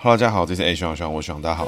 哈喽，大家好，这是 A 徐朗徐朗，我徐朗，大家好。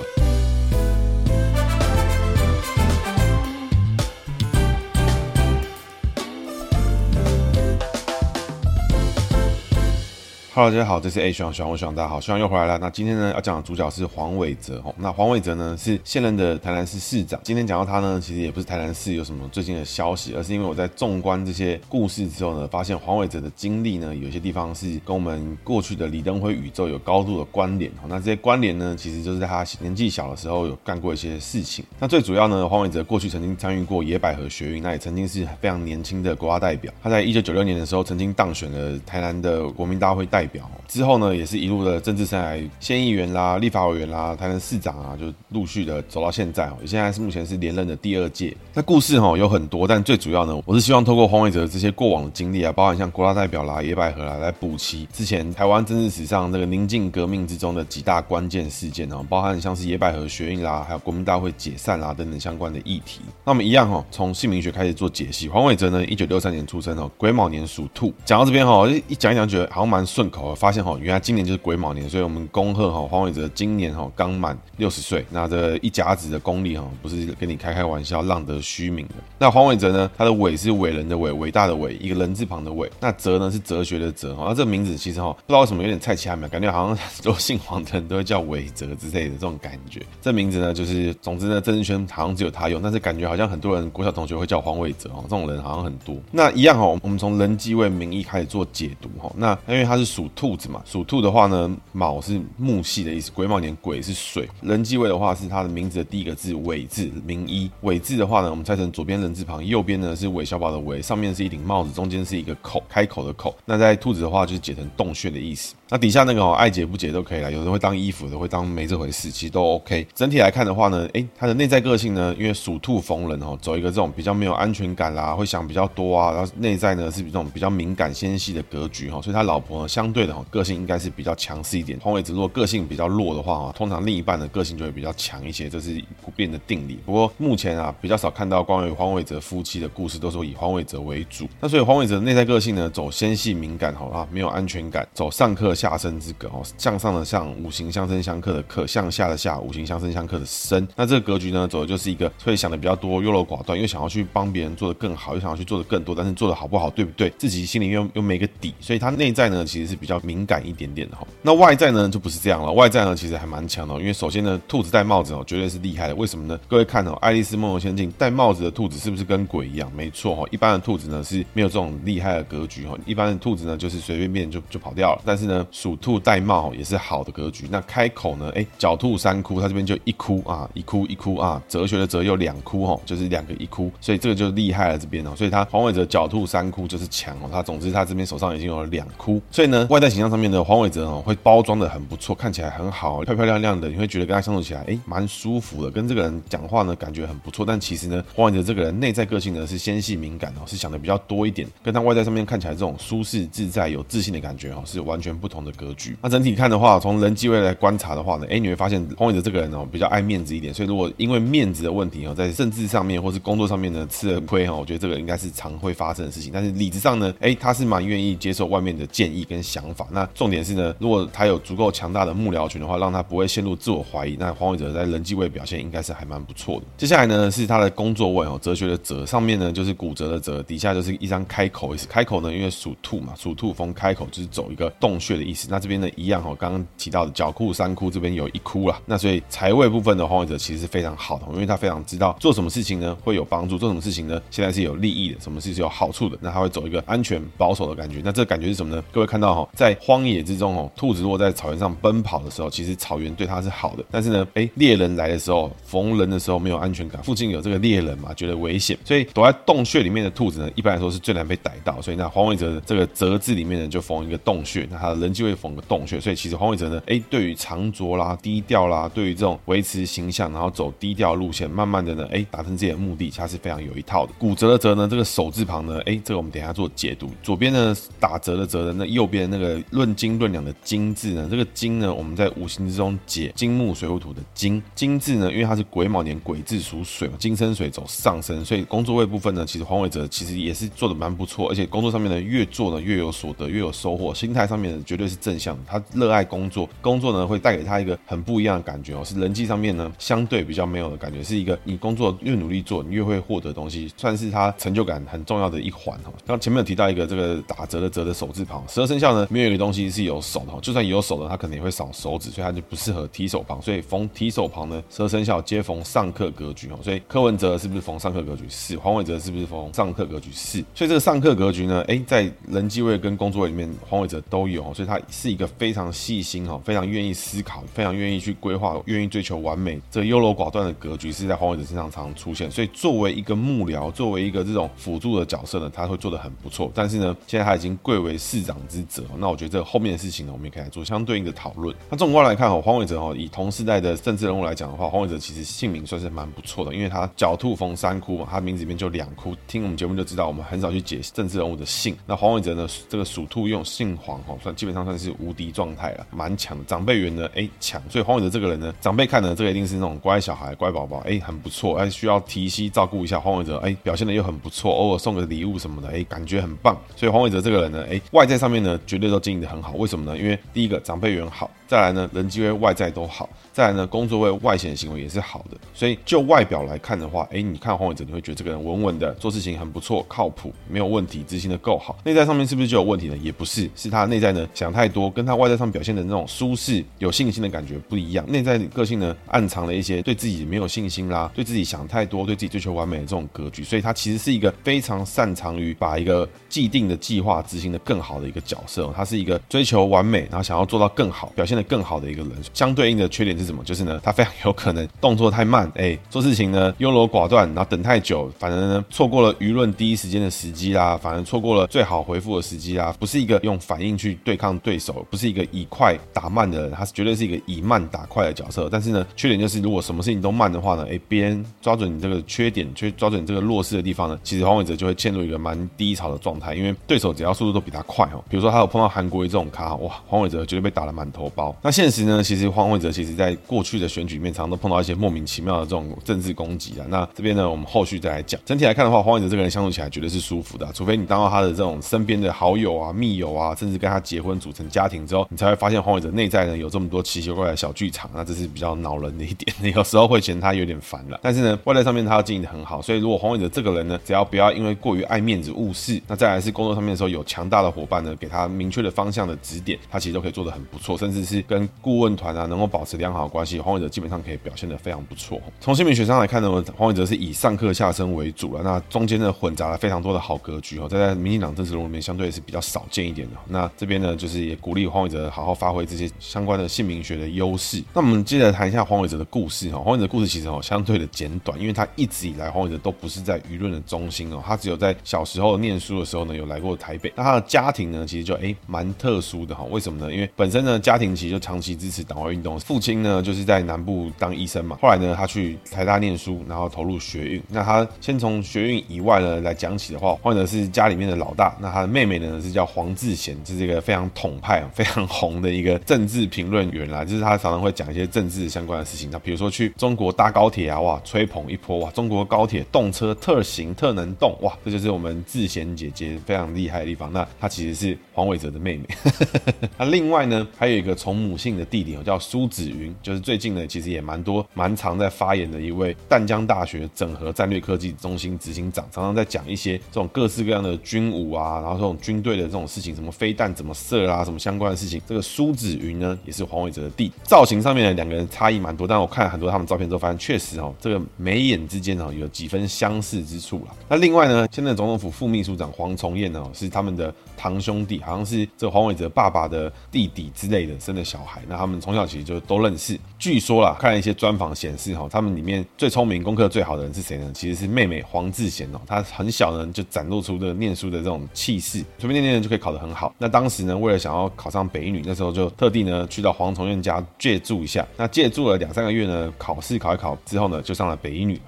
哈喽，大家好，这是 A 徐朗徐朗，我徐朗，大家好，希望又回来了。那今天呢，要讲的主角是黄伟哲哦。那黄伟哲呢，是现任的台南市市长。今天讲到他呢，其实也不是台南市有什么最近的消息，而是因为我在纵观这些故事之后呢，发现黄伟哲的经历呢，有些地方是跟我们过去的李登辉宇宙有高度的关联。那这些关联呢，其实就是在他年纪小的时候有干过一些事情。那最主要呢，黄伟哲过去曾经参与过野百合学运，那也曾经是非常年轻的国家代表。他在一九九六年的时候，曾经当选了台南的国民大会代表。表之后呢，也是一路的政治生涯，县议员啦、立法委员啦、台南市长啊，就陆续的走到现在哦。现在是目前是连任的第二届。那故事哈有很多，但最主要呢，我是希望透过黄伟哲这些过往的经历啊，包含像国大代表啦、野百合啦，来补齐之前台湾政治史上这个宁静革命之中的几大关键事件哦，包含像是野百合学运啦，还有国民大会解散啦等等相关的议题。那我们一样哈，从姓名学开始做解析。黄伟哲呢，一九六三年出生哦，癸卯年属兔。讲到这边哈，一讲一讲觉得好像蛮顺口，发现哈，原来今年就是癸卯年，所以我们恭贺哈黄伟哲今年哈刚满六十岁。那这一甲子的功力哈，不是跟你开开玩笑，浪得虚名的。那黄伟哲呢，他的伟是伟人的伟，伟大的伟，一个人字旁的伟。那哲呢是哲学的哲哈。那这个名字其实哈，不知道为什么有点菜奇汉，感觉好像都姓黄的人都会叫伟哲之类的这种感觉。这名字呢，就是总之呢，政治圈好像只有他用，但是感觉好像很多人国小同学会叫黄伟哲哦，这种人好像很多。那一样哈，我们从人机位名义开始做解读哈。那因为他是属属兔子嘛，属兔的话呢，卯是木系的意思，癸卯年癸是水。人际位的话是他的名字的第一个字尾字，名一。尾字的话呢，我们拆成左边人字旁，右边呢是韦小宝的韦，上面是一顶帽子，中间是一个口，开口的口。那在兔子的话就是解成洞穴的意思。那底下那个哦，爱解不解都可以啦，有人会当衣服的，会当没这回事，其实都 OK。整体来看的话呢，诶，他的内在个性呢，因为属兔逢人哦，走一个这种比较没有安全感啦，会想比较多啊，然后内在呢是比这种比较敏感纤细的格局哈，所以他老婆呢相相对的哈个性应该是比较强势一点。黄伟哲如果个性比较弱的话啊，通常另一半的个性就会比较强一些，这是不变的定理。不过目前啊比较少看到关于黄伟哲夫妻的故事，都是以黄伟哲为主。那所以黄伟哲的内在个性呢，走纤细敏感哈啊，没有安全感，走上克下生之格哦。向上的向，五行相生相克的克；向下的下，五行相生相克的生。那这个格局呢，走的就是一个会想的比较多、优柔寡断，又想要去帮别人做的更好，又想要去做的更多，但是做的好不好，对不对？自己心里又又没个底，所以他内在呢，其实是比较敏感一点点的哈。那外在呢，就不是这样了。外在呢，其实还蛮强的，因为首先呢，兔子戴帽子哦，绝对是厉害的。为什么呢？各位看哦，《爱丽丝梦游仙境》戴帽子的兔子是不是跟鬼一样？没错哈，一般的兔子呢是没有这种厉害的格局哈，一般的兔子呢就是随便便就就跑掉了。但是呢，属兔戴帽也是好的。格局，那开口呢？哎，狡兔三窟，它这边就一窟啊，一窟一窟啊，哲学的哲有两窟哈，就是两个一窟，所以这个就厉害了这边哦。所以他黄伟哲狡兔三窟就是强哦，他总之他这边手上已经有了两窟，所以呢，外在形象上面的黄伟哲哦，会包装的很不错，看起来很好，漂漂亮亮的，你会觉得跟他相处起来哎，蛮舒服的，跟这个人讲话呢感觉很不错。但其实呢，黄伟哲这个人内在个性呢是纤细敏感哦，是想的比较多一点，跟他外在上面看起来这种舒适自在、有自信的感觉哦，是完全不同的格局。那整体看的话，从人际位来观察的话呢，哎，你会发现黄伟哲这个人哦，比较爱面子一点，所以如果因为面子的问题哦，在政治上面或是工作上面呢吃了亏哈，我觉得这个应该是常会发生的事情。但是理智上呢，哎，他是蛮愿意接受外面的建议跟想想法。那重点是呢，如果他有足够强大的幕僚群的话，让他不会陷入自我怀疑，那黄伟哲在人际位表现应该是还蛮不错的。接下来呢是他的工作位哦，哲学的哲上面呢就是骨折的折，底下就是一张开口意思。开口呢，因为属兔嘛，属兔逢开口就是走一个洞穴的意思。那这边呢一样哦，刚刚提到的角库三窟这边有一窟啦，那所以财位部分的黄伟哲其实是非常好的，因为他非常知道做什么事情呢会有帮助，做什么事情呢现在是有利益的，什么事是有好处的，那他会走一个安全保守的感觉。那这感觉是什么呢？各位看到哈，在荒野之中哦，兔子如果在草原上奔跑的时候，其实草原对它是好的，但是呢，哎，猎人来的时候，逢人的时候没有安全感，附近有这个猎人嘛，觉得危险，所以躲在洞穴里面的兔子呢，一般来说是最难被逮到。所以那黄伟哲的这个哲字里面呢，就逢一个洞穴，那他的人就会逢个洞穴，所以其实黄伟哲呢，哎，对于藏拙啦。低调啦，对于这种维持形象，然后走低调路线，慢慢的呢，哎，达成自己的目的，他是非常有一套的。骨折的折呢，这个手字旁呢，哎，这个我们等一下做解读。左边呢打折的折的，那右边那个论斤论两的金字呢，这个金呢，我们在五行之中解金木水火土的金。金字呢，因为它是癸卯年癸字属水嘛，金生水走上升，所以工作位部分呢，其实黄伟哲其实也是做的蛮不错，而且工作上面呢，越做呢越有所得，越有收获。心态上面呢，绝对是正向的，他热爱工作，工作呢会带给他一个很不一样的感觉哦，是人际上面呢相对比较没有的感觉，是一个你工作越努力做，你越会获得东西，算是他成就感很重要的一环哈。刚前面有提到一个这个打折的折的手字旁，十二生肖呢没有一个东西是有手的，就算有手的，他可能也会少手指，所以他就不适合提手旁。所以逢提手旁呢，蛇生肖皆逢上克格局哦。所以柯文哲是不是逢上克格局？是。黄伟哲是不是逢上克格局？是。所以这个上克格局呢，哎，在人际位跟工作位里面，黄伟哲都有，所以他是一个非常细心哈，非常愿意思考，非常愿意去规划，愿意追求完美，这优柔寡断的格局是在黄伟哲身上常常出现。所以作为一个幕僚，作为一个这种辅助的角色呢，他会做得很不错。但是呢，现在他已经贵为市长之责，那我觉得这后面的事情呢，我们也可以来做相对应的讨论。那纵观来看哈，黄伟哲哈，以同时代的政治人物来讲的话，黄伟哲其实姓名算是蛮不错的，因为他狡兔逢三窟嘛，他名字里面就两窟。听我们节目就知道，我们很少去解政治人物的姓。那黄伟哲呢，这个属兔用姓黄哈，算基本上算是无敌状态了，蛮强的。长辈缘呢，哎强，所以黄伟哲这个人呢，长辈看呢，这个一定是那种乖小孩、乖宝宝，哎，很不错，哎，需要提携照顾一下。黄伟哲哎，表现的又很不错，偶尔送个礼物什么的，哎，感觉很棒。所以黄伟哲这个人呢，哎，外在上面呢，绝对都经营的很好。为什么呢？因为第一个长辈缘好，再来呢，人际位外在都好，再来呢，工作位外显行为也是好的。所以就外表来看的话，哎，你看黄伟哲，你会觉得这个人稳稳的，做事情很不错，靠谱，没有问题，执行的够好。内在上面是不是就有问题呢？也不是，是他内在呢想太多，跟他外在上表现的那种舒适、有信心的感觉不一样。内在个性呢，暗藏了一些对自己没有信心啦，对自己想太多，对自己追求完美的这种格局。所以他其实是一个非常擅长于把一个既定的计划执行的更好的一个角色。他是一个追求完美，然后想要做到更好，表现的更好的一个人。相对应的缺点是什么？就是呢，他非常有可能动作太慢，哎，做事情呢优柔寡断，然后等太久，反正呢错过了舆论第一时间的时机啦，反而错过了最好回复的时机啦。不是一个用反应去对抗对手，不是一个以快打慢的人，他是绝对是一个以慢打快的角色。但是呢，缺点就是如果什么事情都慢的话呢，哎，别人抓准你这个缺点，去抓准你这个弱势的地方呢，其实黄伟哲就会陷入一个蛮低潮的状态，因为对手只要速度都比他快哦。比如说他有碰到韩国瑜这种咖，哇，黄伟哲绝对被打得满头包。那现实呢，其实黄伟哲其实在过去的选举面，常常都碰到一些莫名其妙的这种政治攻击啊。那这边呢，我们后续再来讲。整体来看的话，黄伟哲这个人相处起来绝对是舒服的，除非你当到他的这种身边的好友啊、密友啊，甚至跟他结婚组成家庭之后，你才会发现黄伟哲内在呢有这么多奇奇怪怪的小剧场。那这是比较恼人的一点，有时候会嫌他有点烦了。但是呢，外在上面他要经营得很好，所以如果黄伟哲这个人呢，只要不要因为过于爱面子误事，那再来是工作上面的时候有强大的伙伴呢，给他明确的方向的指点，他其实都可以做得很不错，甚至是跟顾问团啊能够保持良好的关系，黄伟哲基本上可以表现得非常不错。从姓名学上来看呢，黄伟哲是以上克下生为主了，那中间呢混杂了非常多的好格局哦，在在民进党政治人物里面相对是比较少见一点的。那这边呢，就是也鼓励黄伟哲好好发挥这些相关的姓名学的优势。那我们接着谈一下黄伟哲的故事哈，黄伟哲故事其实哦相对的简短，因为他一直以来黄伟哲都不是在舆论的中心哦，他只有在小时候念书的时候呢有来过台北。那他的家庭呢，其实就哎蛮特殊的哈，为什么呢？因为本身呢家庭其实就长期支持党外运动，父亲呢就是在南部当医生嘛，后来呢他去台大念书，然后投入学运。那他先从学运以外呢来讲起的话，黄伟哲是家里面的老大，那他的妹妹呢是叫黄智贤，这是一个非常统派、非常红的一个政治评论员啦，就是他常常会讲一些政治相关的事情。那比如说去中国搭高铁啊，哇，吹捧一波哇，中国高铁动车特行特能动哇，这就是我们智贤姐姐非常厉害的地方。那她其实是黄伟哲的妹妹。那另外呢，还有一个从母姓的弟弟叫苏子云，就是最近呢其实也蛮多蛮常在发言的一位淡江大学整合战略科技中心执行长，常常在讲一些这种各式各样的军武啊，然后这种军队的这种事情，什么飞弹怎么射啊，什么相关的事情。这个苏子云呢，也是黄伟哲的弟。造型上面的两个人差异蛮多，但我看了很多他们照片之后，发现确实哦，这个眉眼之间哦有几分相似之处了。那另外呢，现在总统府副秘书长黄崇彦呢，是他们的堂兄弟，好像是这黄伟哲爸爸的弟弟之类的生的小孩。那他们从小其实就都认识。据说啦，看一些专访显示哈，他们里面最聪明、功课最好的人是谁呢？其实是妹妹黄智贤哦，她很小呢就展露出的念书的这种气势，随便念念就可以考得很好。那当时呢，为了想要考上北一女，那时候就特地呢去到黄崇彦家借住一下。那借住了两三个月呢，考试考一考之后呢，就上了北一女。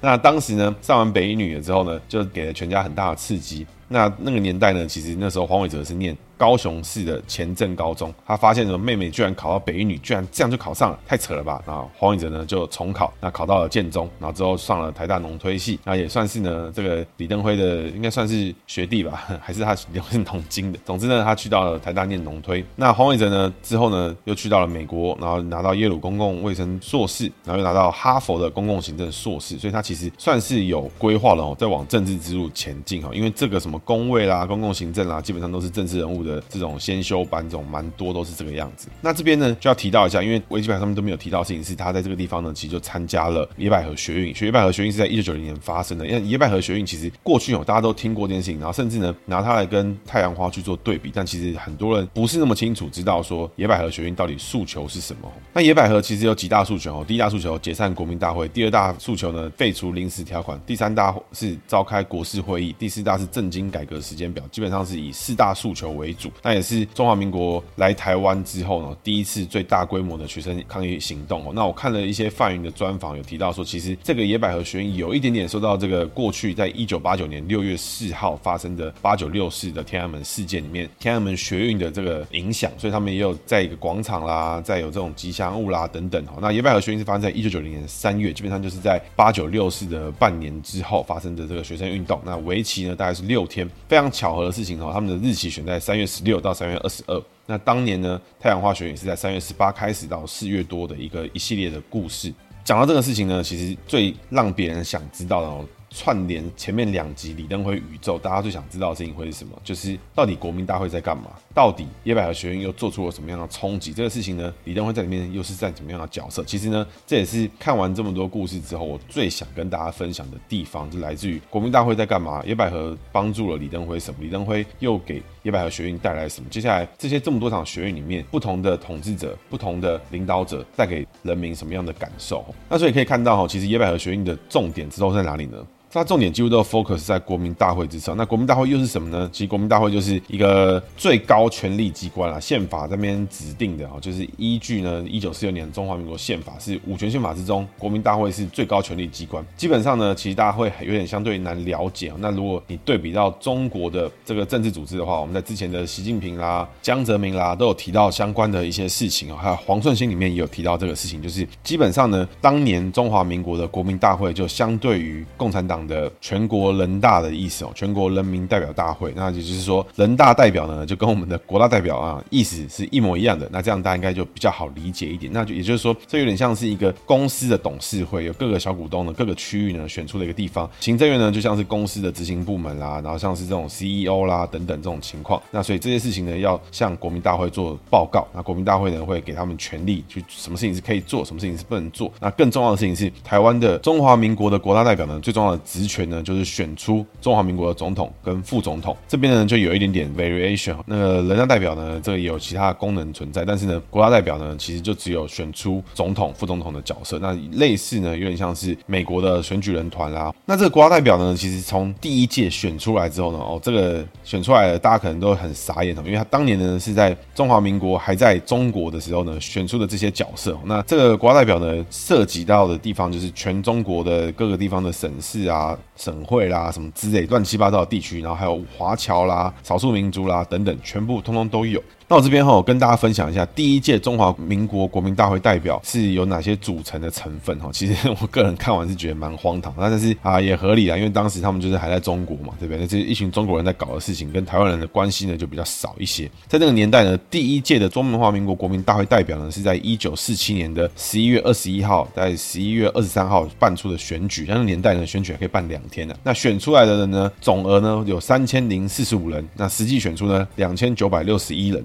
那当时呢，上完北一女了之后呢，就给了全家很大的刺激。那那个年代呢，其实那时候黄伟哲是念。高雄市的前镇高中，他发现什么妹妹居然考到北一女，居然这样就考上了，太扯了吧？然后黄伟哲呢就重考，那考到了建中，然后之后上了台大农推系，那也算是呢这个李登辉的应该算是学弟吧，还是他李登辉是农经的。总之呢，他去到了台大念农推。那黄伟哲呢之后呢又去到了美国，然后拿到耶鲁公共卫生硕士，然后又拿到哈佛的公共行政硕士，所以他其实算是有规划了哦，在往政治之路前进哈。因为这个什么公卫啦、公共行政啦，基本上都是政治人物的这种先修班，这种蛮多都是这个样子。那这边呢就要提到一下，因为维基百科上面都没有提到的事情，是他在这个地方呢其实就参加了野百合学运。野百合学运是在一九九零年发生的，因为野百合学运其实过去有大家都听过这件事情，然后甚至呢拿它来跟太阳花去做对比，但其实很多人不是那么清楚知道说野百合学运到底诉求是什么。那野百合其实有几大诉求哦，第一大诉求解散国民大会，第二大诉求呢废除临时条款，第三大是召开国是会议，第四大是政经改革时间表，基本上是以四大诉求为。那也是中华民国来台湾之后呢，第一次最大规模的学生抗议行动哦。那我看了一些范云的专访，有提到说，其实这个野百合学运有一点点受到这个过去在一九八九年六月四号发生的八九六四的天安门事件里面天安门学运的这个影响，所以他们也有在一个广场啦，再有这种吉祥物啦等等。那野百合学运是发生在一九九零年三月，基本上就是在八九六四的半年之后发生的这个学生运动。那为期呢大概是六天，非常巧合的事情哈，他们的日期选在三月十六到三月二十二。那当年呢，太阳化学也是在三月十八开始到四月多的一个一系列的故事。讲到这个事情呢，其实最让别人想知道的哦。串联前面两集李登辉宇宙，大家最想知道的事情会是什么？就是到底国民大会在干嘛？到底野百合学院又做出了什么样的冲击？这个事情呢，李登辉在里面又是在怎么样的角色？其实呢，这也是看完这么多故事之后，我最想跟大家分享的地方，就来自于国民大会在干嘛？野百合帮助了李登辉什么？李登辉又给野百合学院带来什么？接下来这些这么多场学院里面，不同的统治者、不同的领导者带给人民什么样的感受？那所以可以看到哈，其实野百合学院的重点之后在哪里呢？它重点几乎都 focus 在国民大会之上。那国民大会又是什么呢？其实国民大会就是一个最高权力机关啊，宪法这边指定的啊，就是依据呢一九四六年中华民国宪法是五权宪法之中，国民大会是最高权力机关。基本上呢，其实大家会有点相对难了解。那如果你对比到中国的这个政治组织的话，我们在之前的习近平啦、江泽民啦都有提到相关的一些事情啊，还有黄顺兴里面也有提到这个事情，就是基本上呢，当年中华民国的国民大会就相对于共产党。的全国人大的意思哦，全国人民代表大会，那也就是说，人大代表呢，就跟我们的国大代表啊，意思是一模一样的。那这样大家应该就比较好理解一点。那就也就是说，这有点像是一个公司的董事会，有各个小股东的各个区域呢选出了一个地方。行政院呢，就像是公司的执行部门啦，然后像是这种 CEO 啦等等这种情况。那所以这些事情呢，要向国民大会做报告。那国民大会呢，会给他们权力去什么事情是可以做，什么事情是不能做。那更重要的事情是，台湾的中华民国的国大代表呢，最重要的。职权呢，就是选出中华民国的总统跟副总统。这边呢，就有一点点 variation。那个人大代表呢，这个也有其他的功能存在，但是呢，国家代表呢，其实就只有选出总统、副总统的角色。那类似呢，有点像是美国的选举人团啦。那这个国家代表呢，其实从第一届选出来之后呢，哦，这个选出来了，大家可能都很傻眼，因为他当年呢是在中华民国还在中国的时候呢，选出的这些角色。那这个国家代表呢，涉及到的地方就是全中国的各个地方的省市啊。啊，省会啦，什么之类乱七八糟的地区，然后还有华侨啦、少数民族啦等等，全部通通都有。那我这边哈，我跟大家分享一下第一届中华民国国民大会代表是有哪些组成的成分哈。其实 我个人看完是觉得蛮荒唐，但是啊也合理啊，因为当时他们就是还在中国嘛，对不对？那这一群中国人在搞的事情，跟台湾人的关系呢就比较少一些。在那个年代呢，第一届的中华民国国民大会代表呢是在一九四七年的十一月二十一号，在十一月二十三号办出的选举。那个年代呢，选举还可以办两天呢。那选出来的人呢，总额呢有三千零四十五人，那实际选出呢两千九百六十一人。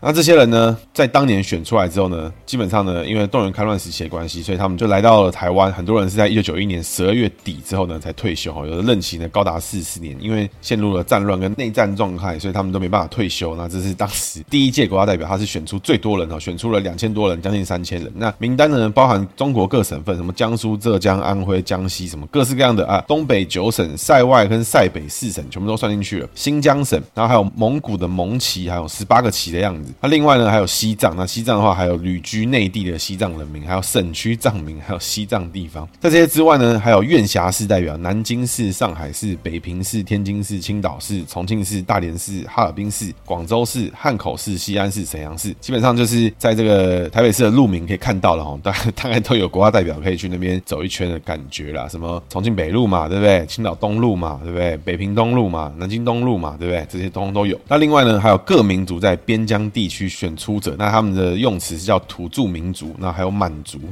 那这些人呢，在当年选出来之后呢，基本上呢，因为动员戡乱时期的关系，所以他们就来到了台湾。很多人是在一九九一年十二月底之后呢才退休，哈，有的任期呢高达四十年。因为陷入了战乱跟内战状态，所以他们都没办法退休。那这是当时第一届国家代表，他是选出最多人哈，选出了两千多人，将近三千人。那名单呢，包含中国各省份，什么江苏、浙江、安徽、江西，什么各式各样的啊，东北九省、塞外跟塞北四省，全部都算进去了。新疆省，然后还有蒙古的蒙旗，还有十八个旗的样子。那另外呢，还有西藏，那西藏的话还有旅居内地的西藏人民，还有省区藏民，还有西藏地方。在这些之外呢，还有院辖市代表，南京市、上海市、北平市、天津市、青岛市、重庆市、大连市、哈尔滨市、广州市、汉口市、西安市、沈阳市，基本上就是在这个台北市的路名可以看到了哈，大 大概都有国家代表可以去那边走一圈的感觉啦。什么重庆北路嘛，对不对？青岛东路嘛，对不对？北平东路嘛，南京东路嘛，对不对？这些通通都有。那另外呢，还有各民族在边疆地区选出者，那他们的用词是叫土著民族，那还有满族。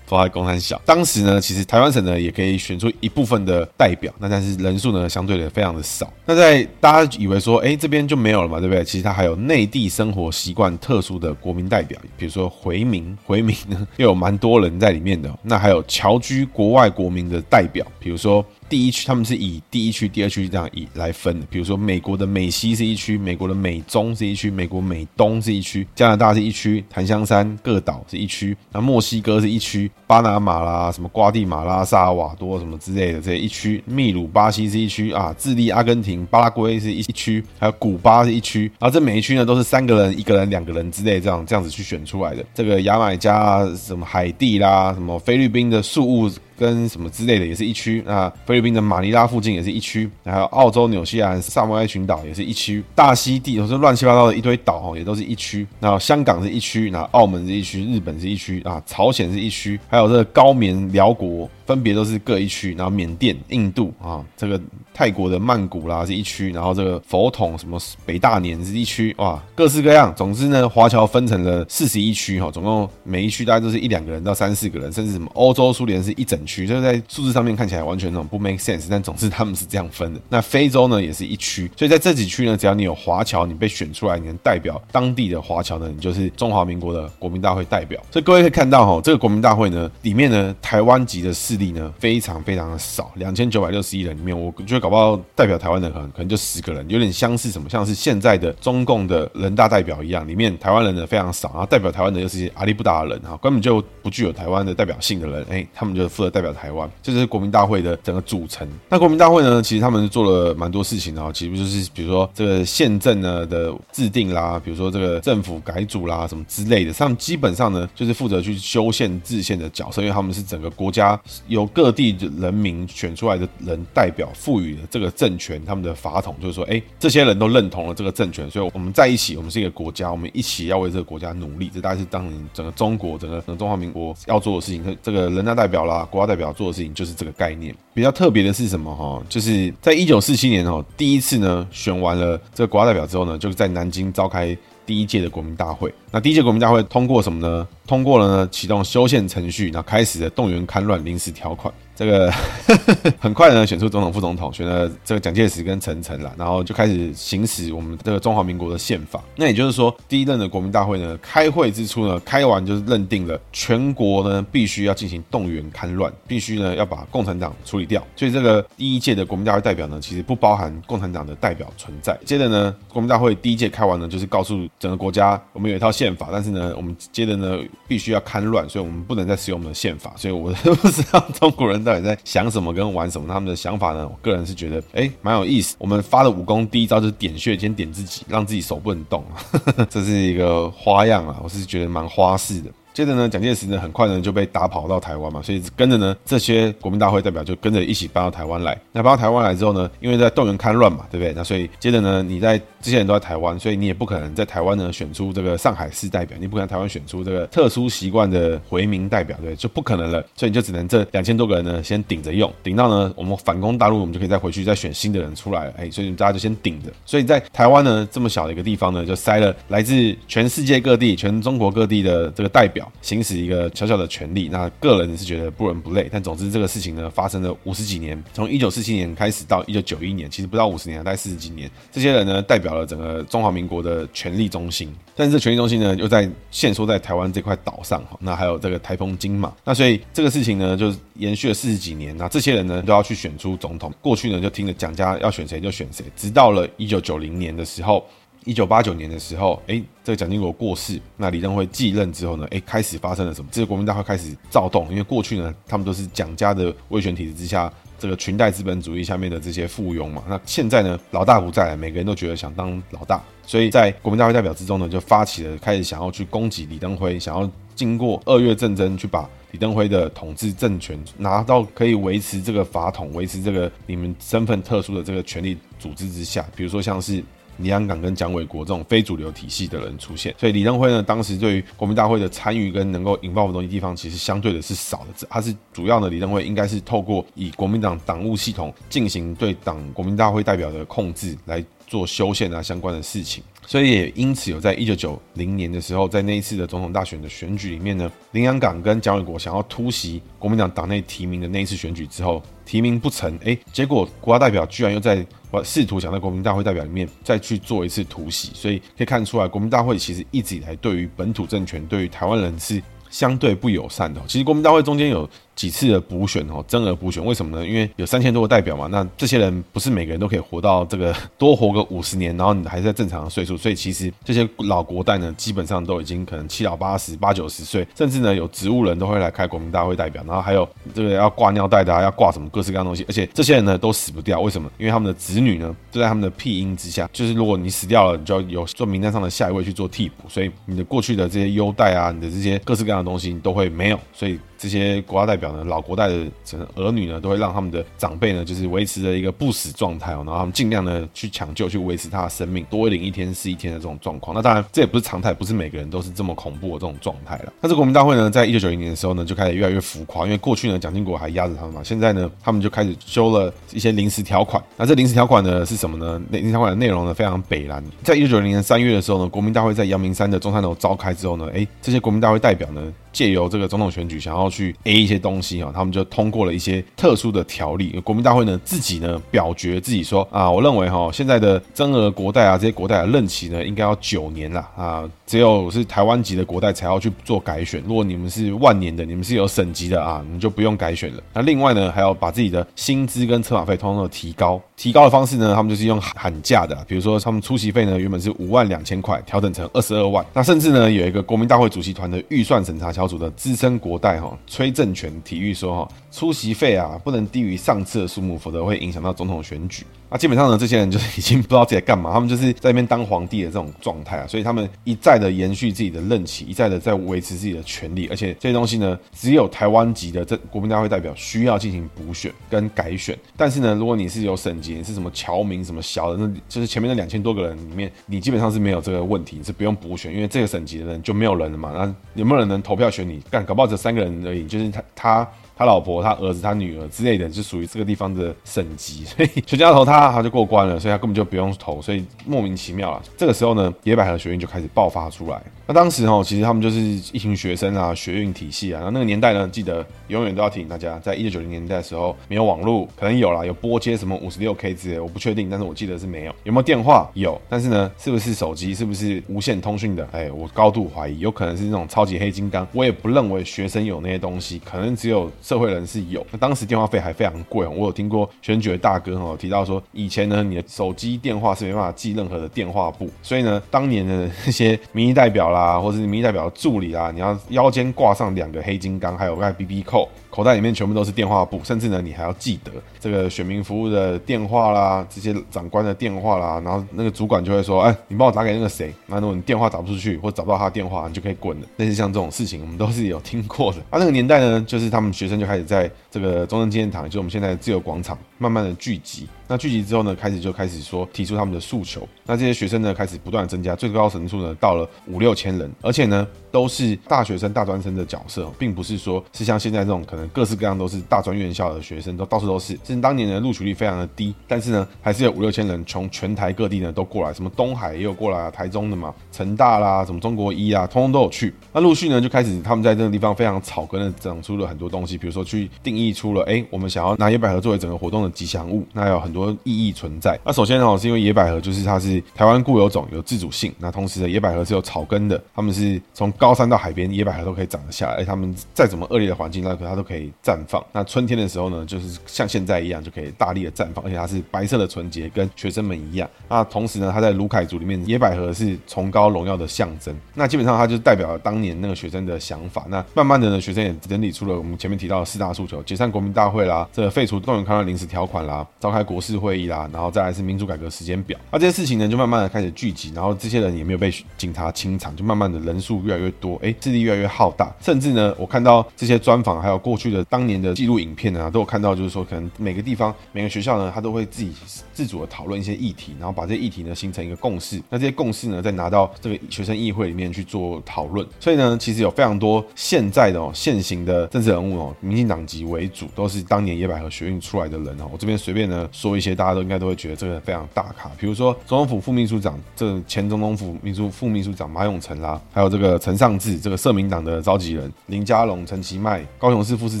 都在公山小，当时呢，其实台湾省呢也可以选出一部分的代表，那但是人数呢相对的非常的少。那在大家以为说，哎，这边就没有了嘛，对不对？其实它还有内地生活习惯特殊的国民代表，比如说回民，回民呢 又有蛮多人在里面的。那还有侨居国外国民的代表，比如说。第一区他们是以第一区、第二区这样以来分的，比如说美国的美西是一区，美国的美中是一区，美国美东是一区，加拿大是一区，檀香山各岛是一区，那墨西哥是一区，巴拿马啦、什么瓜地马拉、萨尔瓦多什么之类的这一区，秘鲁、巴西是一区啊，智利、阿根廷、巴拉圭是一区，还有古巴是一区，然后这每一区呢都是三个人、一个人、两个人之类这样这样子去选出来的。这个牙买加、什么海地啦、什么菲律宾的宿务。跟什么之类的也是一区，那菲律宾的马尼拉附近也是一区，还有澳洲、纽西兰、萨摩埃群岛也是一区，大溪地都是乱七八糟的一堆岛哦，也都是一区。然后香港是一区，然后澳门是一区，日本是一区啊，朝鲜是一区，还有这个高棉辽国。分别都是各一区，然后缅甸、印度啊，这个泰国的曼谷啦是一区，然后这个佛统什么北大年是一区，哇，各式各样。总之呢，华侨分成了四十一区哈，总共每一区大概都是一两个人到三四个人，甚至什么欧洲苏联是一整区，就是在数字上面看起来完全那种不 make sense，但总之他们是这样分的。那非洲呢也是一区，所以在这几区呢，只要你有华侨，你被选出来，你能代表当地的华侨呢，你就是中华民国的国民大会代表。所以各位可以看到哈，这个国民大会呢里面呢，台湾籍的势力呢非常非常的少，两千九百六十一人里面，我觉得搞不好代表台湾的可能可能就十个人，有点像是什么，像是现在的中共的人大代表一样，里面台湾人呢非常少，然后代表台湾的又是些阿里不达的人哈，根本就不具有台湾的代表性的人，哎，他们就负责代表台湾，这就是国民大会的整个组成。那国民大会呢，其实他们做了蛮多事情啊，其实就是比如说这个宪政呢的制定啦，比如说这个政府改组啦什么之类的，他们基本上呢就是负责去修宪制宪的角色，因为他们是整个国家由各地人民选出来的人代表赋予了这个政权，他们的法统就是说，哎，这些人都认同了这个政权，所以我们在一起，我们是一个国家，我们一起要为这个国家努力。这大概是当年整个中国、整个整个中华民国要做的事情。这个人大代表啦、国代表做的事情就是这个概念。比较特别的是什么？哈，就是在一九四七年哦，第一次呢选完了这个国家代表之后呢，就是在南京召开第一届的国民大会。那第一届国民大会通过什么呢？通过了呢，启动修宪程序，然后开始了动员戡乱临时条款。这个 很快呢，选出总统、副总统，选了这个蒋介石跟陈诚了，然后就开始行使我们这个中华民国的宪法。那也就是说，第一任的国民大会呢，开会之初呢，开完就是认定了全国呢必须要进行动员戡乱，必须呢要把共产党处理掉。所以这个第一届的国民大会代表呢，其实不包含共产党的代表存在。接着呢，国民大会第一届开完呢，就是告诉整个国家，我们有一套宪法，但是呢，我们接着呢必须要看乱，所以我们不能再使用我们的宪法。所以我都不知道中国人。到底在想什么跟玩什么？他们的想法呢？我个人是觉得，哎，蛮有意思。我们发的武功第一招就是点穴，先点自己，让自己手不能动，这是一个花样啊！我是觉得蛮花式的。接着呢，蒋介石呢很快呢就被打跑到台湾嘛，所以跟着呢这些国民大会代表就跟着一起搬到台湾来。那搬到台湾来之后呢，因为在动员戡乱嘛，对不对？那所以接着呢，你在这些人都在台湾，所以你也不可能在台湾呢选出这个上海市代表，你不可能台湾选出这个特殊习惯的回民代表，对，就不可能了。所以你就只能这两千多个人呢先顶着用，顶到呢我们反攻大陆，我们就可以再回去再选新的人出来了。哎，所以大家就先顶着。所以在台湾呢这么小的一个地方呢，就塞了来自全世界各地、全中国各地的这个代表，行使一个。小小的权利，那个人是觉得不伦不类，但总之这个事情呢发生了五十几年，从一九四七年开始到一九九一年，其实不到五十年，大概四十几年。这些人呢代表了整个中华民国的权力中心，但是这权力中心呢又在限缩在台湾这块岛上，那还有这个台风金马，那所以这个事情呢就延续了四十几年，那这些人呢都要去选出总统。过去呢就听着蒋家要选谁就选谁，直到了一九九零年的时候。一九八九年的时候，哎，这个蒋经国过世，那李登辉继任之后呢，哎，开始发生了什么？这个国民大会开始躁动，因为过去呢，他们都是蒋家的威权体制之下这个裙带资本主义下面的这些附庸嘛。那现在呢，老大不在了，每个人都觉得想当老大，所以在国民大会代表之中呢，就发起了开始想要去攻击李登辉，想要经过二月政争去把李登辉的统治政权拿到可以维持这个法统、维持这个你们身份特殊的这个权力组织之下，比如说像是。李安港跟蒋纬国这种非主流体系的人出现，所以李登辉呢，当时对于国民大会的参与跟能够引爆的东西地方，其实相对的是少的。他是主要的李登辉应该是透过以国民党党务系统进行对党国民大会代表的控制来做修宪啊相关的事情。所以也因此有在一九九零年的时候，在那一次的总统大选的选举里面呢，林洋港跟蒋伟国想要突袭国民党党内提名的那一次选举之后，提名不成，哎，结果国家代表居然又在试图想在国民大会代表里面再去做一次突袭，所以可以看出来，国民大会其实一直以来对于本土政权、对于台湾人是相对不友善的。其实国民大会中间有。几次的补选哦，增额补选，为什么呢？因为有三千多个代表嘛，那这些人不是每个人都可以活到这个多活个五十年，然后你还是在正常的岁数，所以其实这些老国代呢，基本上都已经可能七老八十、八九十岁，甚至呢有植物人都会来开国民大会代表，然后还有这个要挂尿袋的啊，要挂什么各式各样东西，而且这些人呢都死不掉，为什么？因为他们的子女呢就在他们的庇荫之下，就是如果你死掉了，你就要有做名单上的下一位去做替补，所以你的过去的这些优待啊，你的这些各式各样的东西你都会没有，所以。这些国家代表呢，老国代的儿女呢，都会让他们的长辈呢，就是维持着一个不死状态哦，然后他们尽量呢去抢救，去维持他的生命，多领一天是一天的这种状况。那当然，这也不是常态，不是每个人都是这么恐怖的这种状态了。但是国民大会呢，在一九九零年的时候呢，就开始越来越浮夸，因为过去呢，蒋经国还压着他们嘛，现在呢，他们就开始修了一些临时条款。那这临时条款呢是什么呢？临时条款的内容呢非常北蓝。在一九九零年三月的时候呢，国民大会在阳明山的中山楼召开之后呢，哎，这些国民大会代表呢。借由这个总统选举，想要去 A 一些东西哈，他们就通过了一些特殊的条例。国民大会呢自己呢表决自己说啊，我认为哈现在的增额国代啊这些国代的任期呢应该要九年了啊，只有是台湾籍的国代才要去做改选。如果你们是万年的，你们是有省级的啊，你就不用改选了。那另外呢还要把自己的薪资跟车马费通通的提高。提高的方式呢，他们就是用喊价的，比如说他们出席费呢原本是五万两千块，调整成二十二万。那甚至呢有一个国民大会主席团的预算审查小组的资深国代哈崔正全体育说哈，出席费啊不能低于上次的数目，否则会影响到总统选举。那基本上呢，这些人就是已经不知道自己在干嘛，他们就是在那边当皇帝的这种状态啊，所以他们一再的延续自己的任期，一再的在维持自己的权利，而且这些东西呢，只有台湾籍的这国民大会代表需要进行补选跟改选，但是呢，如果你是有省你是什么侨民什么小的，那就是前面那两千多个人里面，你基本上是没有这个问题，你是不用补选，因为这个省级的人就没有人了嘛，那有没有人能投票选你？干，搞不好只有三个人而已，就是他他。他老婆、他儿子、他女儿之类的，就属于这个地方的省级，所以全家投他，他就过关了，所以他根本就不用投，所以莫名其妙了。这个时候呢，野百合学院就开始爆发出来。那当时哈，其实他们就是一群学生啊，学运体系啊。然后那个年代呢，记得永远都要提醒大家，在一九九零年代的时候，没有网络，可能有啦，有拨接什么五十六 K 之类，我不确定，但是我记得是没有。有没有电话？有，但是呢，是不是手机？是不是无线通讯的？哎，我高度怀疑，有可能是那种超级黑金刚。我也不认为学生有那些东西，可能只有社会人士有。那当时电话费还非常贵，我有听过选举的大哥哈提到说，以前呢，你的手机电话是没办法寄任何的电话簿，所以呢，当年的那些民意代表啦，啊或者是民意代表助理啊，你要腰间挂上两个黑金刚，还有个 BB 扣。口袋里面全部都是电话簿，甚至呢，你还要记得这个选民服务的电话啦，这些长官的电话啦，然后那个主管就会说，哎，你帮我打给那个谁，那如果你电话打不出去，或找不到他的电话，你就可以滚了。类似像这种事情，我们都是有听过的。啊，那个年代呢，就是他们学生就开始在这个中正纪念堂，就是我们现在自由广场，慢慢的聚集。那聚集之后呢，开始就开始说提出他们的诉求。那这些学生呢，开始不断的增加，最高人数呢到了五六千人，而且呢都是大学生、大专生的角色，并不是说是像现在这种可能各式各样都是大专院校的学生，都到处都是。甚至当年的录取率非常的低，但是呢还是有五六千人从全台各地呢都过来，什么东海也有过来啊，台中的嘛，成大啦，什么中国一啊，通通都有去。那陆续呢就开始他们在这个地方非常草根的长出了很多东西，比如说去定义出了，哎，我们想要拿野百合作为整个活动的吉祥物，那有很多。多意义存在。那首先呢，是因为野百合就是它是台湾固有种，有自主性。那同时呢，野百合是有草根的，他们是从高高山到海边，野百合都可以长得下来。哎，他们再怎么恶劣的环境，那它都可以绽放。那春天的时候呢，就是像现在一样，就可以大力的绽放，而且它是白色的纯洁，跟学生们一样。那同时呢，它在卢凯族里面，野百合是崇高荣耀的象征。那基本上它就代表了当年那个学生的想法。那慢慢的呢，学生也整理出了我们前面提到的四大诉求：解散国民大会啦，这个废除动员戡乱临时条款啦，召开国是会议啦，然后再来是民主改革时间表。那这些事情呢，就慢慢的开始聚集，然后这些人也没有被警察清场，就慢慢的人数越来越多，哎，势力越来越浩大。甚至呢，我看到这些专访，还有过去的当年的记录影片呢，都有看到，就是说可能每个地方、每个学校呢，他都会自己自主的讨论一些议题，然后把这些议题呢形成一个共识。那这些共识呢，再拿到这个学生议会里面去做讨论。所以呢，其实有非常多现在的哦，现行的政治人物哦，民进党籍为主，都是当年野百合学运出来的人哦。我这边随便呢说一些，大家都应该都会觉得这个非常大咖，比如说总统府副秘书长，这、前总统府秘书副秘书长马永成啦，还有这个陈尚志，这个社民党的召集人林佳龙、陈其迈，高雄市副市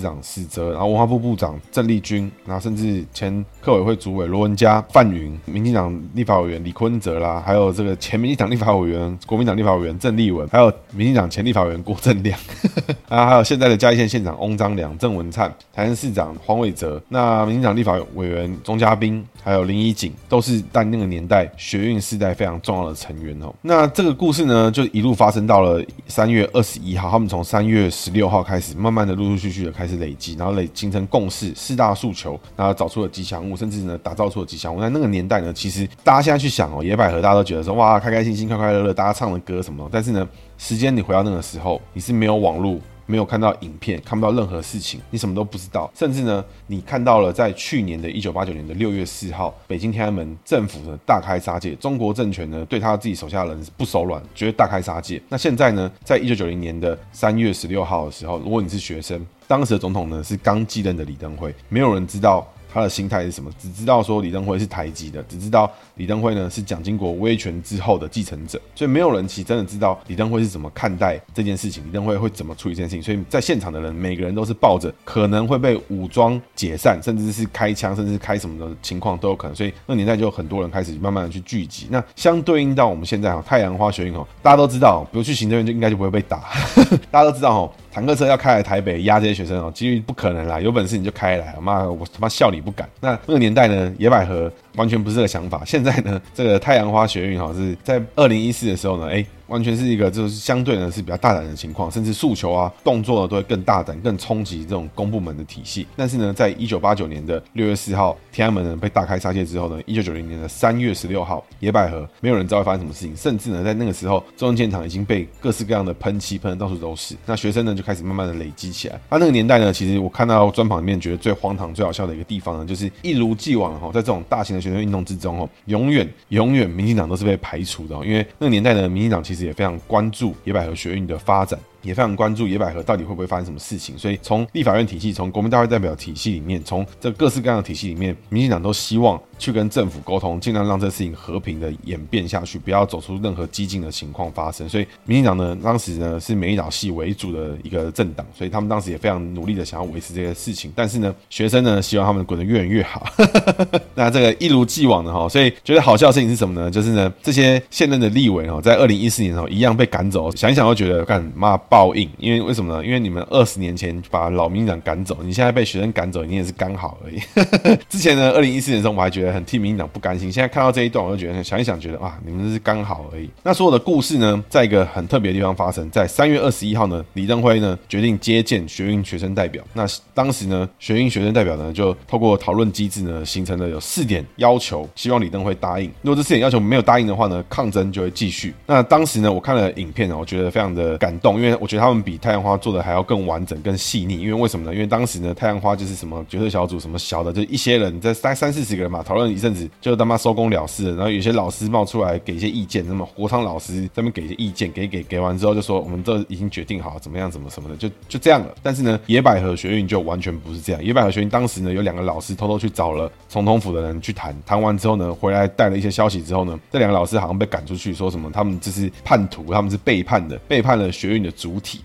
长史哲，然后文化部部长郑丽君，然后甚至前客委会主委罗文嘉、范云，民进党立法委员李坤哲啦，还有这个前民进党立法委员、国民党立法委员郑丽文，还有民进党前立法委员郭正亮，啊，还有现在的嘉义县县长翁章梁、郑文灿，台南市长黄伟哲，那民进党立法委员钟嘉宾，还有林宜景，都是在那个年代学运世代非常重要的成员哦。那这个故事呢，就一路发生到了三月二十一号，他们从三月十六号开始，慢慢的陆陆续续的开始累积，然后累形成共识，四大诉求，然后找出了吉祥物，甚至呢打造出了吉祥物。在那个年代呢，其实大家现在去想哦，野百合大家都觉得说哇，开开心心、快快乐乐，大家唱的歌什么的。但是呢，时间你回到那个时候，你是没有网络。没有看到影片，看不到任何事情，你什么都不知道。甚至呢，你看到了在去年的一九八九年的六月四号，北京天安门政府呢大开杀戒，中国政权呢对他自己手下的人不手软，绝对大开杀戒。那现在呢，在一九九零年的三月十六号的时候，如果你是学生，当时的总统呢是刚继任的李登辉，没有人知道。他的心态是什么？只知道说李登辉是台籍的，只知道李登辉呢是蒋经国威权之后的继承者，所以没有人其实真的知道李登辉是怎么看待这件事情，李登辉会怎么处理这件事情。所以在现场的人，每个人都是抱着可能会被武装解散，甚至是开枪，甚至是开什么的情况都有可能。所以那年代就有很多人开始慢慢的去聚集。那相对应到我们现在哈，太阳花学运哦，大家都知道，比如去行政院就应该就不会被打，大家都知道哦。坦克车要开来台北压这些学生哦，几率不可能啦。有本事你就开来，妈的我他妈笑你不敢。那那个年代呢，野百合完全不是这个想法。现在呢，这个太阳花学运哈是在二零一四的时候呢，哎。完全是一个就是相对呢是比较大胆的情况，甚至诉求啊动作呢都会更大胆、更冲击这种公部门的体系。但是呢，在一九八九年的六月四号，天安门呢被大开杀戒之后呢，一九九零年的三月十六号，野百合没有人知道会发生什么事情，甚至呢在那个时候，中正纪念堂已经被各式各样的喷漆喷的到处都是。那学生呢就开始慢慢的累积起来。那那个年代呢，其实我看到专访里面觉得最荒唐、最好笑的一个地方呢，就是一如既往哈，在这种大型的学生运动之中哦，永远永远民进党都是被排除的，因为那个年代的，民进党其实也非常关注。野百合学运的发展。也非常关注野百合到底会不会发生什么事情，所以从立法院体系、从国民大会代表体系里面、从这各式各样的体系里面，民进党都希望去跟政府沟通，尽量让这事情和平的演变下去，不要走出任何激进的情况发生。所以民进党呢，当时呢是美岛系为主的一个政党，所以他们当时也非常努力的想要维持这些事情。但是呢，学生呢希望他们滚得越远越好。那这个一如既往的哈，所以觉得好笑的事情是什么呢？就是呢这些现任的立委哦，在二零一四年哦一样被赶走，想一想都觉得干嘛报应，因为为什么呢？因为你们二十年前把老民党赶走，你现在被学生赶走，你也是刚好而已。之前呢，二零一四年的时候，我还觉得很替民进党不甘心。现在看到这一段，我就觉得想一想，觉得哇，你们这是刚好而已。那所有的故事呢，在一个很特别的地方发生，在三月二十一号呢，李登辉呢决定接见学运学生代表。那当时呢，学运学生代表呢就透过讨论机制呢，形成了有四点要求，希望李登辉答应。如果这四点要求没有答应的话呢，抗争就会继续。那当时呢，我看了影片呢，我觉得非常的感动，因为我觉得他们比太阳花做的还要更完整、更细腻，因为为什么呢？因为当时呢，太阳花就是什么决策小组，什么小的，就一些人在三三四十个人嘛，讨论一阵子，就他妈收工了事。然后有些老师冒出来给一些意见，那么国昌老师在那边给一些意见，给给给完之后就说我们这已经决定好怎么样，怎么什么的，就就这样了。但是呢，野百合学运就完全不是这样。野百合学运当时呢，有两个老师偷偷去找了总统府的人去谈，谈完之后呢，回来带了一些消息之后呢，这两个老师好像被赶出去，说什么他们这是叛徒，他们是背叛的，背叛了学运的主主体。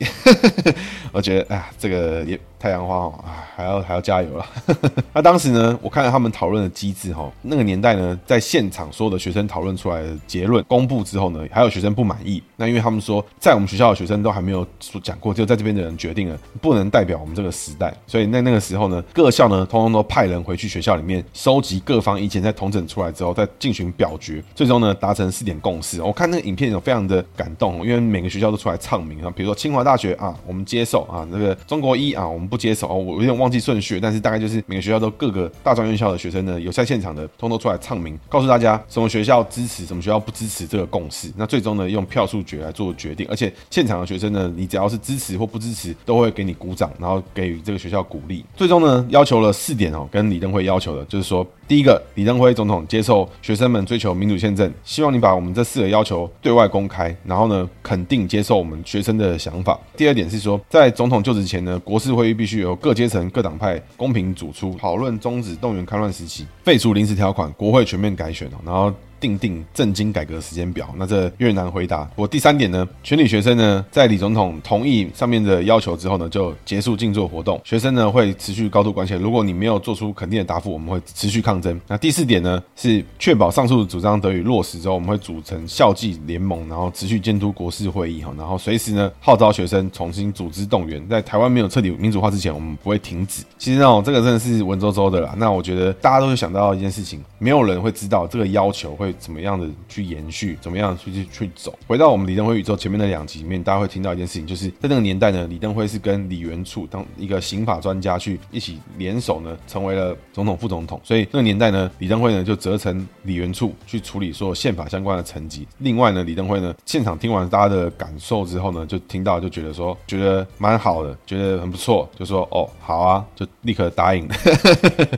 我觉得，啊，这个也太阳花哦，啊，还要还要加油了。那当时呢，我看了他们讨论的机制哈，那个年代呢，在现场所有的学生讨论出来的结论公布之后呢，还有学生不满意。那因为他们说，在我们学校的学生都还没有说讲过，只有在这边的人决定了，不能代表我们这个时代。所以那那个时候呢，各校呢，通通都派人回去学校里面收集各方意见，再统整出来之后，再进行表决，最终呢，达成四点共识。我看那个影片有非常的感动，因为每个学校都出来唱名啊，比如说清华大学啊，我们接受啊，那个中国医啊，我们不接手。哦，我有点忘记顺序，但是大概就是每个学校都各个大专院校的学生呢，有在现场的，通通出来唱名，告诉大家什么学校支持，什么学校不支持这个共识。那最终呢，用票数决来做决定，而且现场的学生呢，你只要是支持或不支持，都会给你鼓掌，然后给予这个学校鼓励。最终呢，要求了四点哦，跟李登辉要求的就是说。第一个，李登辉总统接受学生们追求民主宪政，希望你把我们这四个要求对外公开，然后呢，肯定接受我们学生的想法。第二点是说，在总统就职前呢，国事会议必须由各阶层、各党派公平主出，讨论终止动员戡乱时期，废除临时条款，国会全面改选，然后。定定政经改革时间表，那这越难回答。我第三点呢，全体学生呢，在李总统同意上面的要求之后呢，就结束静坐活动。学生呢会持续高度关切，如果你没有做出肯定的答复，我们会持续抗争。那第四点呢，是确保上述主张得以落实之后，我们会组成校际联盟，然后持续监督国事会议哈，然后随时呢号召学生重新组织动员。在台湾没有彻底民主化之前，我们不会停止。其实呢，这个真的是文绉绉的啦。那我觉得大家都会想到一件事情，没有人会知道这个要求会。怎么样的去延续？怎么样去去去走？回到我们李登辉宇宙前面的两集里面，大家会听到一件事情，就是在那个年代呢，李登辉是跟李元簇当一个刑法专家去一起联手呢，成为了总统、副总统。所以那个年代呢，李登辉呢就责成李元簇去处理所有宪法相关的层级。另外呢，李登辉呢现场听完大家的感受之后呢，就听到就觉得说，觉得蛮好的，觉得很不错，就说哦好啊，就立刻答应。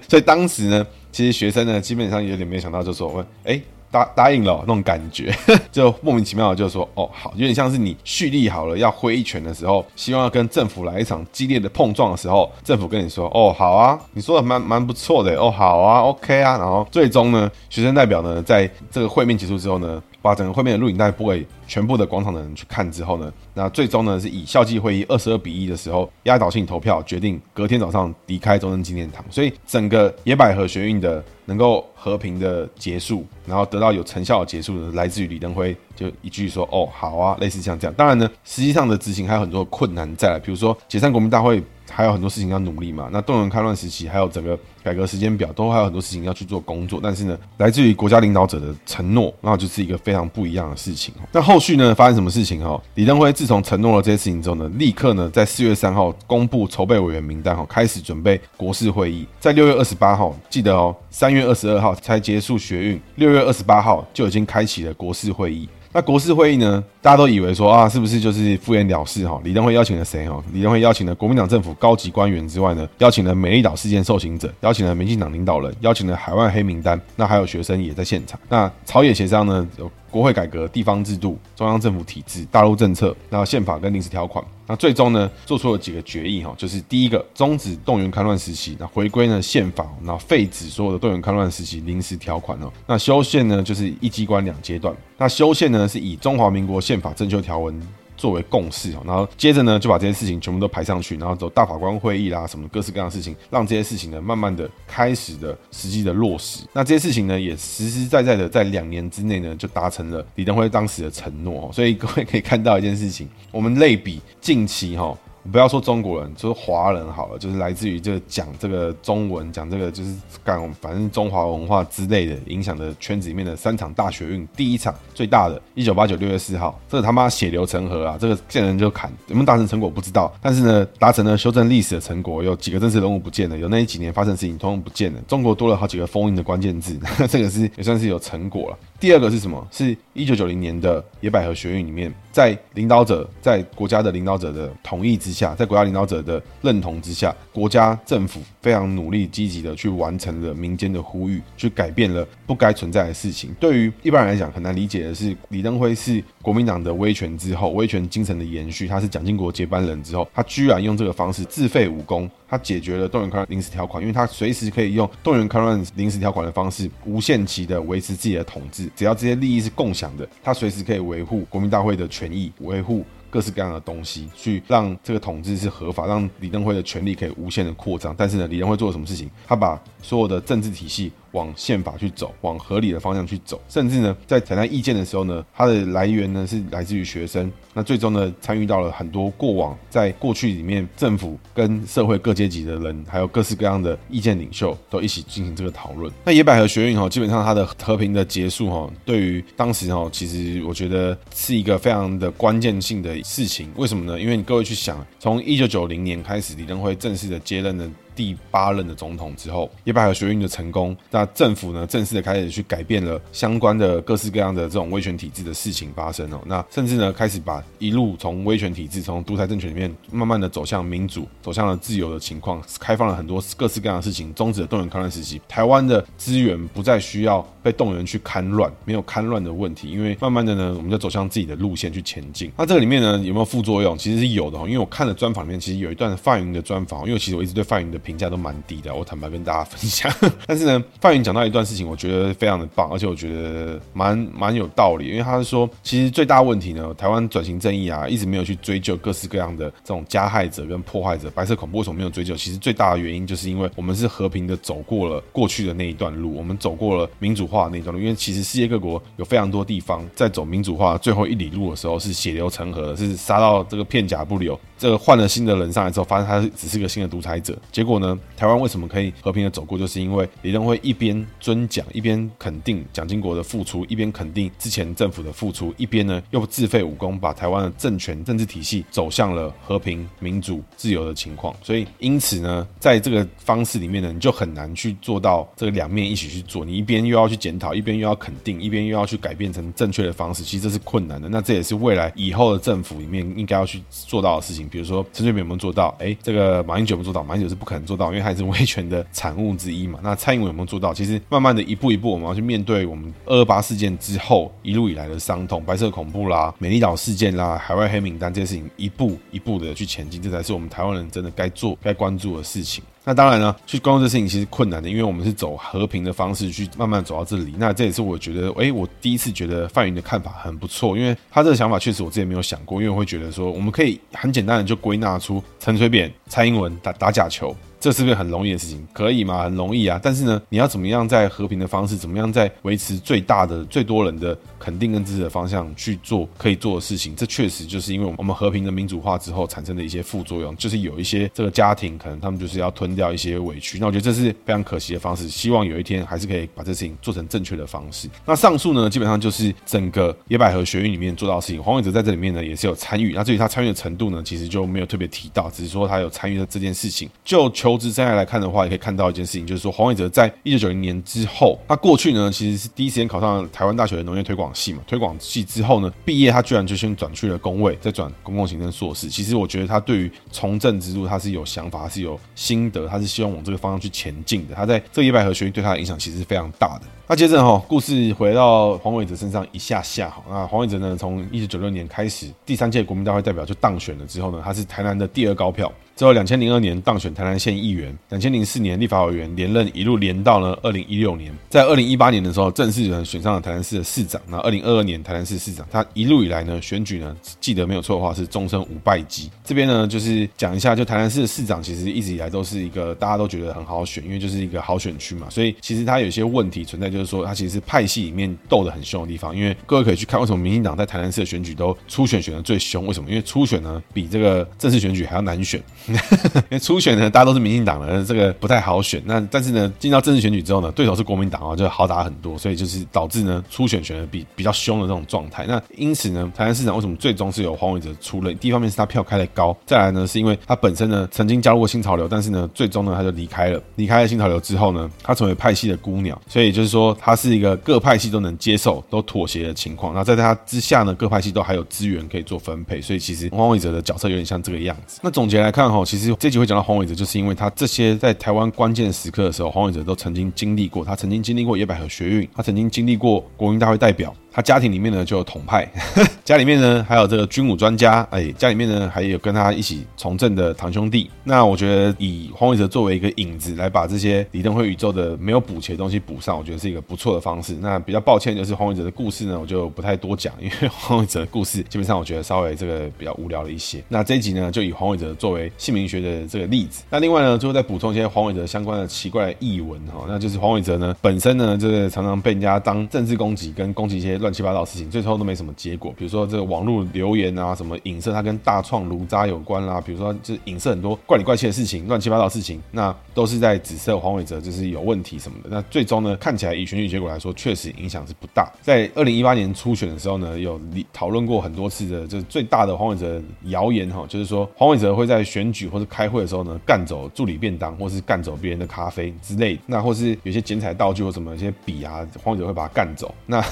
所以当时呢，其实学生呢基本上有点没想到，就说问哎。答答应了那种感觉，就莫名其妙的就说哦好，有点像是你蓄力好了要挥一拳的时候，希望要跟政府来一场激烈的碰撞的时候，政府跟你说哦好啊，你说的蛮蛮不错的哦好啊 OK 啊，然后最终呢，学生代表呢在这个会面结束之后呢，把整个会面的录影带播给全部的广场的人去看之后呢，那最终呢是以校际会议二十二比一的时候压倒性投票决定隔天早上离开中正纪念堂，所以整个野百合学运的。能够和平的结束，然后得到有成效的结束呢，来自于李登辉就一句说：“哦，好啊。”类似像这样。当然呢，实际上的执行还有很多困难在，比如说解散国民大会。还有很多事情要努力嘛。那动员戡乱时期，还有整个改革时间表，都还有很多事情要去做工作。但是呢，来自于国家领导者的承诺，那就是一个非常不一样的事情。那后续呢，发生什么事情？哈，李登辉自从承诺了这些事情之后呢，立刻呢，在四月三号公布筹备委员名单，哈，开始准备国事会议。在六月二十八号，记得哦，三月二十二号才结束学运，六月二十八号就已经开启了国事会议。那国事会议呢？大家都以为说啊，是不是就是敷衍了事哈？李登辉邀请了谁哈？李登辉邀请了国民党政府高级官员之外呢，邀请了美丽岛事件受刑者，邀请了民进党领导人，邀请了海外黑名单，那还有学生也在现场。那朝野协商呢，国会改革、地方制度、中央政府体制、大陆政策，那宪法跟临时条款。那最终呢，做出了几个决议哈，就是第一个终止动员戡乱时期，那回归呢宪法，那废止所有的动员戡乱时期临时条款哦。那修宪呢就是一机关两阶段，那修宪呢是以中华民国宪法正修条文。作为共识，然后接着呢，就把这些事情全部都排上去，然后走大法官会议啦，什么各式各样的事情，让这些事情呢，慢慢的开始的实际的落实。那这些事情呢，也实实在在的在两年之内呢，就达成了李登辉当时的承诺。所以各位可以看到一件事情，我们类比近期哈。不要说中国人，就是华人好了，就是来自于这个讲这个中文，讲这个就是干反正中华文化之类的影响的圈子里面的三场大学运，第一场最大的，一九八九六月四号，这个他妈血流成河啊，这个见人就砍，有没有达成成果不知道，但是呢，达成了修正历史的成果，有几个真实人物不见了，有那几年发生的事情通通不见了，中国多了好几个封印的关键字，这个是也算是有成果了。第二个是什么？是一九九零年的野百合学运里面，在领导者在国家的领导者的同意之下，在国家领导者的认同之下，国家政府非常努力积极的去完成了民间的呼吁，去改变了不该存在的事情。对于一般人来讲，很难理解的是，李登辉是国民党的威权之后，威权精神的延续，他是蒋经国接班人之后，他居然用这个方式自废武功。他解决了动员戡乱临时条款，因为他随时可以用动员戡乱临时条款的方式，无限期的维持自己的统治。只要这些利益是共享的，他随时可以维护国民大会的权益，维护各式各样的东西，去让这个统治是合法，让李登辉的权利可以无限的扩张。但是呢，李登辉做了什么事情？他把所有的政治体系往宪法去走，往合理的方向去走，甚至呢，在采纳意见的时候呢，它的来源呢是来自于学生。那最终呢，参与到了很多过往在过去里面政府跟社会各阶级的人，还有各式各样的意见领袖都一起进行这个讨论。那野百合学运哈，基本上它的和平的结束哈，对于当时哈，其实我觉得是一个非常的关键性的事情。为什么呢？因为你各位去想，从一九九零年开始，李登辉正式的接任了。第八任的总统之后，野百合学运的成功，那政府呢正式的开始去改变了相关的各式各样的这种威权体制的事情发生哦，那甚至呢开始把一路从威权体制、从独裁政权里面慢慢的走向民主、走向了自由的情况，开放了很多各式各样的事情，终止了动员戡乱时期，台湾的资源不再需要被动员去戡乱，没有戡乱的问题，因为慢慢的呢，我们就走向自己的路线去前进。那这个里面呢有没有副作用？其实是有的哦，因为我看了专访里面，其实有一段范云的专访，因为其实我一直对范云的评价都蛮低的，我坦白跟大家分享。但是呢，范云讲到一段事情，我觉得非常的棒，而且我觉得蛮蛮有道理。因为他是说，其实最大问题呢，台湾转型正义啊，一直没有去追究各式各样的这种加害者跟破坏者，白色恐怖为什么没有追究？其实最大的原因就是因为我们是和平的走过了过去的那一段路，我们走过了民主化的那一段路。因为其实世界各国有非常多地方在走民主化最后一里路的时候是血流成河，是杀到这个片甲不留。这个换了新的人上来之后，发现他是只是个新的独裁者。结果呢，台湾为什么可以和平的走过？就是因为李登辉一边尊奖，一边肯定蒋经国的付出，一边肯定之前政府的付出，一边呢又自废武功，把台湾的政权政治体系走向了和平、民主、自由的情况。所以，因此呢，在这个方式里面呢，你就很难去做到这个两面一起去做。你一边又要去检讨，一边又要肯定，一边又要去改变成正确的方式。其实这是困难的。那这也是未来以后的政府里面应该要去做到的事情。比如说陈水扁有没有做到？哎，这个马英九有没有做到？马英九是不可能做到，因为他也是威权的产物之一嘛。那蔡英文有没有做到？其实慢慢的一步一步，我们要去面对我们二二八事件之后一路以来的伤痛，白色恐怖啦、美丽岛事件啦、海外黑名单这些事情，一步一步的去前进，这才是我们台湾人真的该做、该关注的事情。那当然呢，去关注这事情其实困难的，因为我们是走和平的方式去慢慢走到这里。那这也是我觉得，哎，我第一次觉得范云的看法很不错，因为他这个想法确实我之前没有想过，因为我会觉得说，我们可以很简单的就归纳出陈水扁、蔡英文打打假球。这是不是很容易的事情？可以吗？很容易啊！但是呢，你要怎么样在和平的方式，怎么样在维持最大的、最多人的肯定跟支持的方向去做可以做的事情？这确实就是因为我们和平的民主化之后产生的一些副作用，就是有一些这个家庭可能他们就是要吞掉一些委屈。那我觉得这是非常可惜的方式。希望有一天还是可以把这事情做成正确的方式。那上述呢，基本上就是整个野百合学运里面做到的事情。黄伟哲在这里面呢也是有参与。那至于他参与的程度呢，其实就没有特别提到，只是说他有参与的这件事情。就求投资生涯来看的话，也可以看到一件事情，就是说黄伟哲在一九九零年之后，他过去呢其实是第一时间考上台湾大学的农业推广系嘛。推广系之后呢，毕业他居然就先转去了公卫，再转公共行政硕士。其实我觉得他对于从政之路他是有想法，是有心得，他是希望往这个方向去前进的。他在这个野百合学运对他的影响其实是非常大的。那接着哈，故事回到黄伟哲身上一下下哈。那黄伟哲呢，从一九九六年开始，第三届国民大会代表就当选了之后呢，他是台南的第二高票。之后，两千零二年当选台南县议员，两千零四年立法委员连任，一路连到了二零一六年。在二零一八年的时候，正式呢选上了台南市的市长。那二零二二年台南市市长，他一路以来呢选举呢，记得没有错的话是终身无败绩。这边呢就是讲一下，就台南市的市长其实一直以来都是一个大家都觉得很好选，因为就是一个好选区嘛。所以其实他有些问题存在，就是说他其实是派系里面斗得很凶的地方。因为各位可以去看为什么民进党在台南市的选举都初选选得最凶？为什么？因为初选呢比这个正式选举还要难选。因为初选呢，大家都是民进党的，这个不太好选。那但是呢，进到正式选举之后呢，对手是国民党啊，就好打很多。所以就是导致呢，初选选的比比较凶的这种状态。那因此呢，台南市长为什么最终是由黄伟哲出任？第一方面是他票开的高，再来呢是因为他本身呢曾经加入过新潮流，但是呢最终呢他就离开了。离开了新潮流之后呢，他成为派系的孤鸟。所以就是说，他是一个各派系都能接受、都妥协的情况。那在他之下呢，各派系都还有资源可以做分配。所以其实黄伟哲的角色有点像这个样子。那总结来看哈，其实这集会讲到黄伟哲，就是因为他这些在台湾关键时刻的时候，黄伟哲都曾经经历过。他曾经经历过野百合学运，他曾经经历过国民大会代表。他家庭里面呢就有统派，家里面呢还有这个军武专家，哎，家里面呢还有跟他一起从政的堂兄弟。那我觉得以黄伟哲作为一个引子来把这些李登辉宇宙的没有补齐的东西补上，我觉得是一个不错的方式。那比较抱歉就是黄伟哲的故事呢，我就不太多讲，因为黄伟哲的故事基本上我觉得稍微这个比较无聊了一些。那这一集呢就以黄伟哲作为姓名学的这个例子。那另外呢，最后再补充一些黄伟哲相关的奇怪的译文哈，那就是黄伟哲呢本身呢就是常常被人家当政治攻击跟攻击一些乱七八糟的事情，最后都没什么结果。比如说这个网络留言啊，什么影射他跟大创炉渣有关啦，比如说就是影射很多怪里怪气的事情、乱七八糟的事情，那都是在指涉黄伟哲就是有问题什么的。那最终呢，看起来以选举结果来说，确实影响是不大。在二零一八年初选的时候呢，有讨论过很多次的，就是最大的黄伟哲谣言哈，就是说黄伟哲会在选举或者开会的时候呢，干走助理便当，或是干走别人的咖啡之类的。那或是有些剪彩道具或什么一些笔啊，黄伟哲会把它干走。那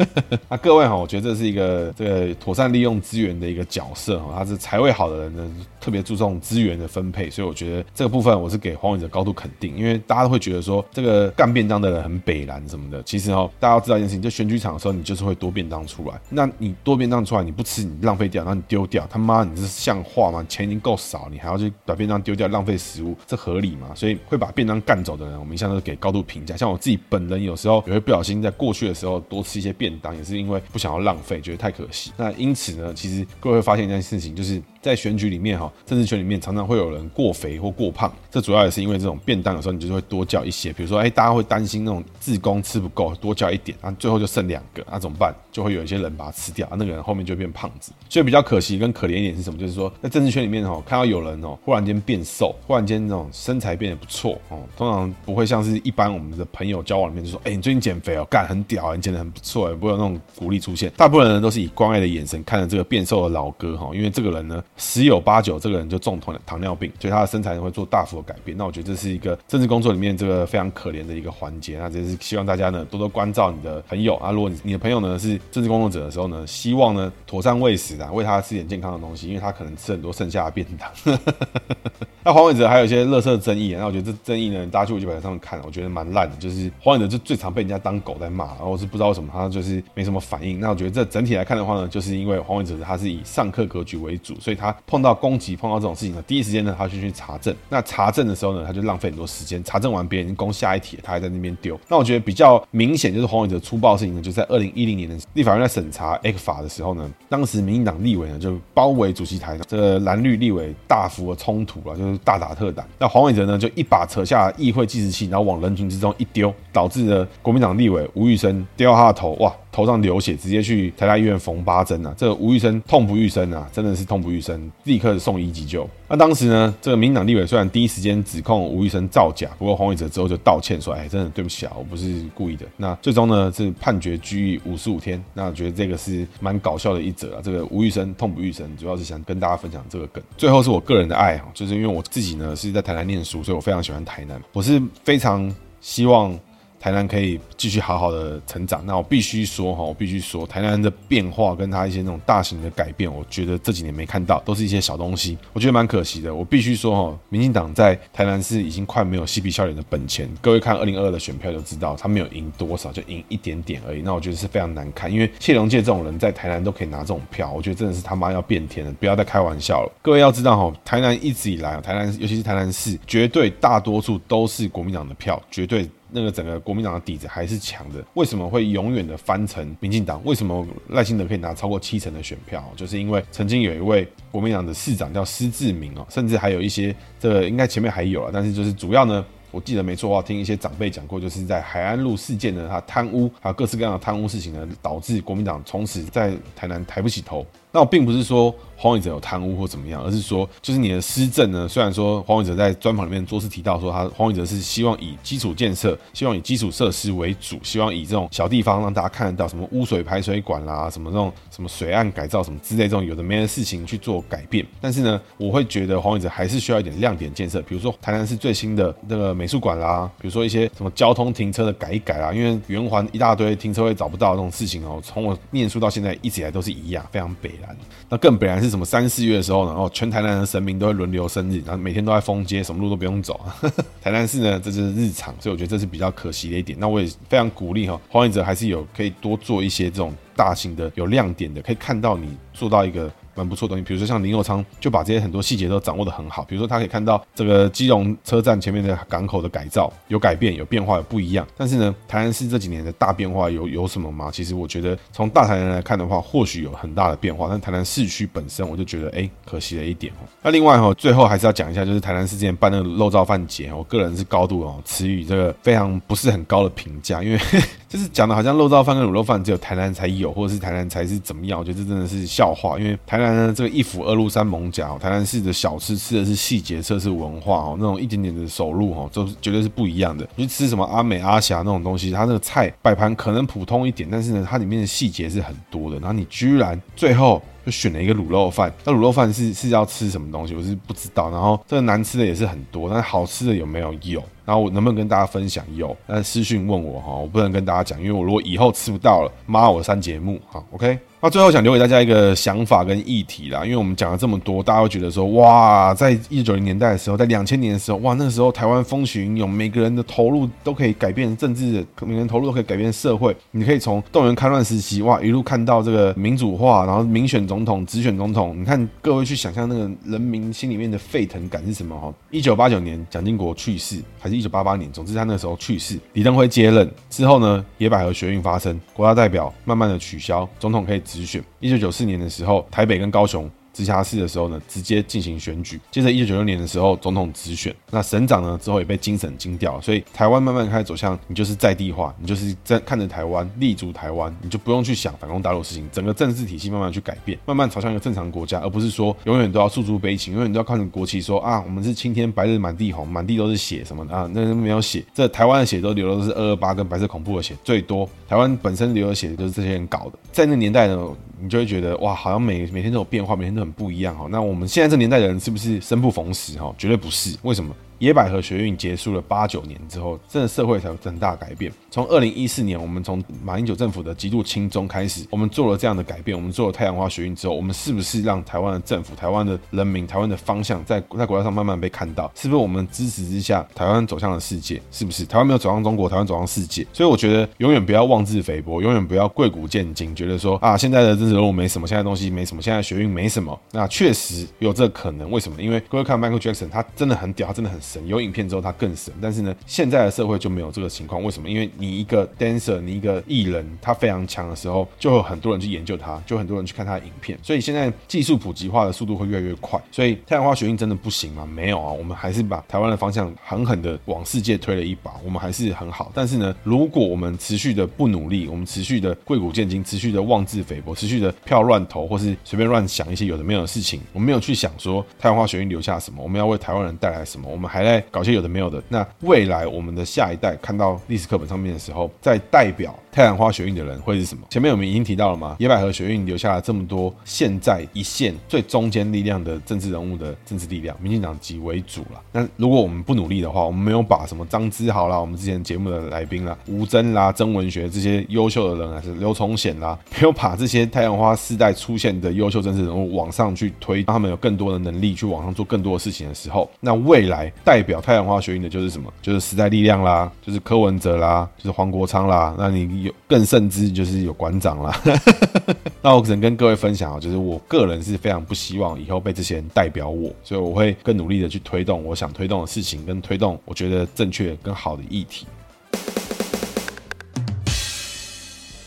那各位哈，我觉得这是一个这个妥善利用资源的一个角色哈，他是财位好的人呢，特别注重资源的分配，所以我觉得这个部分我是给黄伟哲高度肯定，因为大家都会觉得说这个干便当的人很北蓝什么的，其实哈，大家要知道一件事情，就选举场的时候你就是会多便当出来，那你多便当出来你不吃你浪费掉，然后你丢掉，他妈你是像话吗？钱已经够少，你还要去把便当丢掉浪费食物，这合理吗？所以会把便当干走的人，我们一向都是给高度评价。像我自己本人有时候也会不小心在过去的时候多吃一些便当，也是因为不想要浪费，觉得太可惜。那因此呢，其实各位会发现一件事情，就是在选举里面哈，政治圈里面常常会有人过肥或过胖，这主要也是因为这种便当有时候你就是会多叫一些，比如说哎，大家会担心那种自工吃不够，多叫一点，然后最后就剩两个，那怎么办？就会有一些人把它吃掉，啊那个人后面就变胖子。所以比较可惜跟可怜一点是什么？就是说在政治圈里面哈，看到有人哦忽然间变瘦，忽然间那种身材变得不错哦，通常不会像是一般我们的朋友交往里面就说，哎，你最近减肥哦，干很屌，你减得很不错，不会有那种鼓励出现。大部分人都是以关爱的眼神看着这个变瘦的老哥哈，因为这个人呢十有八九这个人就中糖糖尿病，所以他的身材会做大幅的改变。那我觉得这是一个政治工作里面这个非常可怜的一个环节。那这是希望大家呢多多关照你的朋友啊，如果你你的朋友呢是政治工作者的时候呢，希望呢妥善喂食啊，喂他吃点健康的东西，因为他可能吃很多剩下的便当。那黄伟哲还有一些乐色争议，那我觉得这争议呢，大家去维基百科上面看，我觉得蛮烂的。就是黄伟哲就最常被人家当狗在骂，然后我是不知道为什么他就是没什么反应。那我觉得这整体来看的话呢，就是因为黄伟哲他是以上课格局为主，所以他碰到攻击、碰到这种事情呢，第一时间呢他就去查证。那查证的时候呢，他就浪费很多时间。查证完别人已经攻下一帖，他还在那边丢。那我觉得比较明显就是黄伟哲粗暴的事情呢，就在二零一零年的立法院在审查 ECFA 法的时候呢，当时民进党立委呢就包围主席台，这个蓝绿立委大幅的冲突啊，就是大打特打。那黄伟哲呢就一把扯下议会计时器，然后往人群之中一丢，导致了国民党立委吴玉生掉他的头，哇！头上流血，直接去台大医院缝八针啊！这个吴玉生痛不欲生啊，真的是痛不欲生，立刻送医急救。那当时呢，这个民党立委虽然第一时间指控吴玉生造假，不过黄伟哲之后就道歉说：“哎，真的对不起啊，我不是故意的。”那最终呢是判决拘役五十五天。那我觉得这个是蛮搞笑的一则啊。这个吴玉生痛不欲生，主要是想跟大家分享这个梗。最后是我个人的爱哈，就是因为我自己呢是在台南念书，所以我非常喜欢台南。我是非常希望。台南可以继续好好的成长，那我必须说哈，我必须说，台南的变化跟它一些那种大型的改变，我觉得这几年没看到，都是一些小东西，我觉得蛮可惜的。我必须说哈，民进党在台南市已经快没有嬉皮笑脸的本钱。各位看二零二二的选票就知道，他没有赢多少，就赢一点点而已。那我觉得是非常难看，因为谢龙介这种人在台南都可以拿这种票，我觉得真的是他妈要变天了，不要再开玩笑了。各位要知道哈，台南一直以来，台南尤其是台南市，绝对大多数都是国民党的票，绝对。那个整个国民党的底子还是强的，为什么会永远的翻成民进党？为什么赖清德可以拿超过七成的选票？就是因为曾经有一位国民党的市长叫施志明哦，甚至还有一些这个应该前面还有啊，但是就是主要呢，我记得没错的话，听一些长辈讲过，就是在海安路事件呢，他贪污还有各式各样的贪污事情呢，导致国民党从此在台南抬不起头。那我并不是说黄伟哲有贪污或怎么样，而是说，就是你的施政呢。虽然说黄伟哲在专访里面多次提到说，他黄伟哲是希望以基础建设、希望以基础设施为主，希望以这种小地方让大家看得到什么污水排水管啦，什么这种什么水岸改造什么之类这种有的没的事情去做改变。但是呢，我会觉得黄伟哲还是需要一点亮点建设，比如说台南市最新的那个美术馆啦，比如说一些什么交通停车的改一改啦，因为圆环一大堆停车位找不到这种事情哦，从我念书到现在一直以来都是一样，非常北。然。那更本然是什么？三四月的时候然后，全台南的神明都会轮流生日，然后每天都在封街，什么路都不用走。台南市呢，这就是日常，所以我觉得这是比较可惜的一点。那我也非常鼓励哈，黄伟哲还是有可以多做一些这种大型的、有亮点的，可以看到你做到一个。蛮不错的东西，比如说像林右昌就把这些很多细节都掌握得很好。比如说他可以看到这个基隆车站前面的港口的改造有改变、有变化、有不一样。但是呢，台南市这几年的大变化有有什么吗？其实我觉得从大台南来看的话，或许有很大的变化。但台南市区本身，我就觉得哎，可惜了一点哦。那另外哈，最后还是要讲一下，就是台南市之前办那个肉燥饭节，我个人是高度哦，持予这个非常不是很高的评价，因为 就是讲的好像肉燥饭跟卤肉饭只有台南才有，或者是台南才是怎么样？我觉得这真的是笑话，因为台南呢这个一府。二鹿三艋舺，台南市的小吃吃的是细节，吃的是文化哦，那种一点点的手路哦，都绝对是不一样的。你去吃什么阿美阿霞那种东西，它那个菜摆盘可能普通一点，但是呢，它里面的细节是很多的。然后你居然最后就选了一个卤肉饭，那卤肉饭是是要吃什么东西？我是不知道。然后这个难吃的也是很多，但好吃的有没有？有。然后我能不能跟大家分享？有，但私讯问我哈，我不能跟大家讲，因为我如果以后吃不到了，骂我删节目哈。OK。那最后想留给大家一个想法跟议题啦，因为我们讲了这么多，大家会觉得说，哇，在一九九零年代的时候，在两千年的时候，哇，那个时候台湾风起云涌，每个人的投入都可以改变政治，每个人投入都可以改变社会。你可以从动员戡乱时期，哇，一路看到这个民主化，然后民选总统、直选总统。你看各位去想象那个人民心里面的沸腾感是什么？哈，一九八九年蒋经国去世，还是一九八八年？总之他那个时候去世，李登辉接任之后呢，野百合学运发生，国大代表慢慢的取消，总统可以直选。一九九四年的时候，台北跟高雄。直辖市的时候呢，直接进行选举。接着一九九六年的时候，总统直选。那省长呢，之后也被精省京调。所以台湾慢慢开始走向，你就是在地化，你就是在看着台湾，立足台湾，你就不用去想反攻大陆的事情。整个政治体系慢慢去改变，慢慢朝向一个正常国家，而不是说永远都要诉诸悲情，永远都要看着国旗说啊，我们是青天白日满地红，满地都是血什么的啊，那没有血，这台湾的血都流的是二二八跟白色恐怖的血最多。台湾本身流的血就是这些人搞的，在那年代呢。你就会觉得哇，好像每每天都有变化，每天都很不一样哈。那我们现在这年代的人是不是生不逢时哈？绝对不是，为什么？野百合学运结束了八九年之后，真的社会才有很大改变。从二零一四年，我们从马英九政府的极度亲中开始，我们做了这样的改变，我们做了太阳花学运之后，我们是不是让台湾的政府、台湾的人民、台湾的方向在在国际上慢慢被看到？是不是我们支持之下，台湾走向了世界？是不是台湾没有走向中国，台湾走向世界？所以我觉得永远不要妄自菲薄，永远不要贵古贱今，觉得说啊，现在的政治人物没什么，现在东西没什么，现在学运没什么。那确实有这可能，为什么？因为各位看 Michael Jackson，他真的很屌，他真的很神。有影片之后，他。更神，但是呢，现在的社会就没有这个情况。为什么？因为你一个 dancer，你一个艺人，他非常强的时候，就有很多人去研究他，就很多人去看他的影片。所以现在技术普及化的速度会越来越快。所以太阳花学运真的不行吗？没有啊，我们还是把台湾的方向狠狠的往世界推了一把，我们还是很好。但是呢，如果我们持续的不努力，我们持续的贵古见今，持续的妄自菲薄，持续的票乱投，或是随便乱想一些有的没有的事情，我们没有去想说太阳花学运留下什么，我们要为台湾人带来什么，我们还在搞些有的没有的。那未来我们的下一代看到历史课本上面的时候，在代表太阳花学运的人会是什么？前面我们已经提到了吗？野百合学运留下了这么多现在一线最中间力量的政治人物的政治力量，民进党籍为主了。那如果我们不努力的话，我们没有把什么张之豪啦，我们之前节目的来宾啦，吴峥啦、曾文学这些优秀的人，还是刘崇显啦，没有把这些太阳花世代出现的优秀政治人物往上去推，让他们有更多的能力去往上做更多的事情的时候，那未来代表太阳花学运的就是什么？就是时代力量啦，就是柯文哲啦，就是黄国昌啦。那你有更甚之，就是有馆长啦。那我只能跟各位分享啊，就是我个人是非常不希望以后被这些人代表我，所以我会更努力的去推动我想推动的事情，跟推动我觉得正确跟好的议题。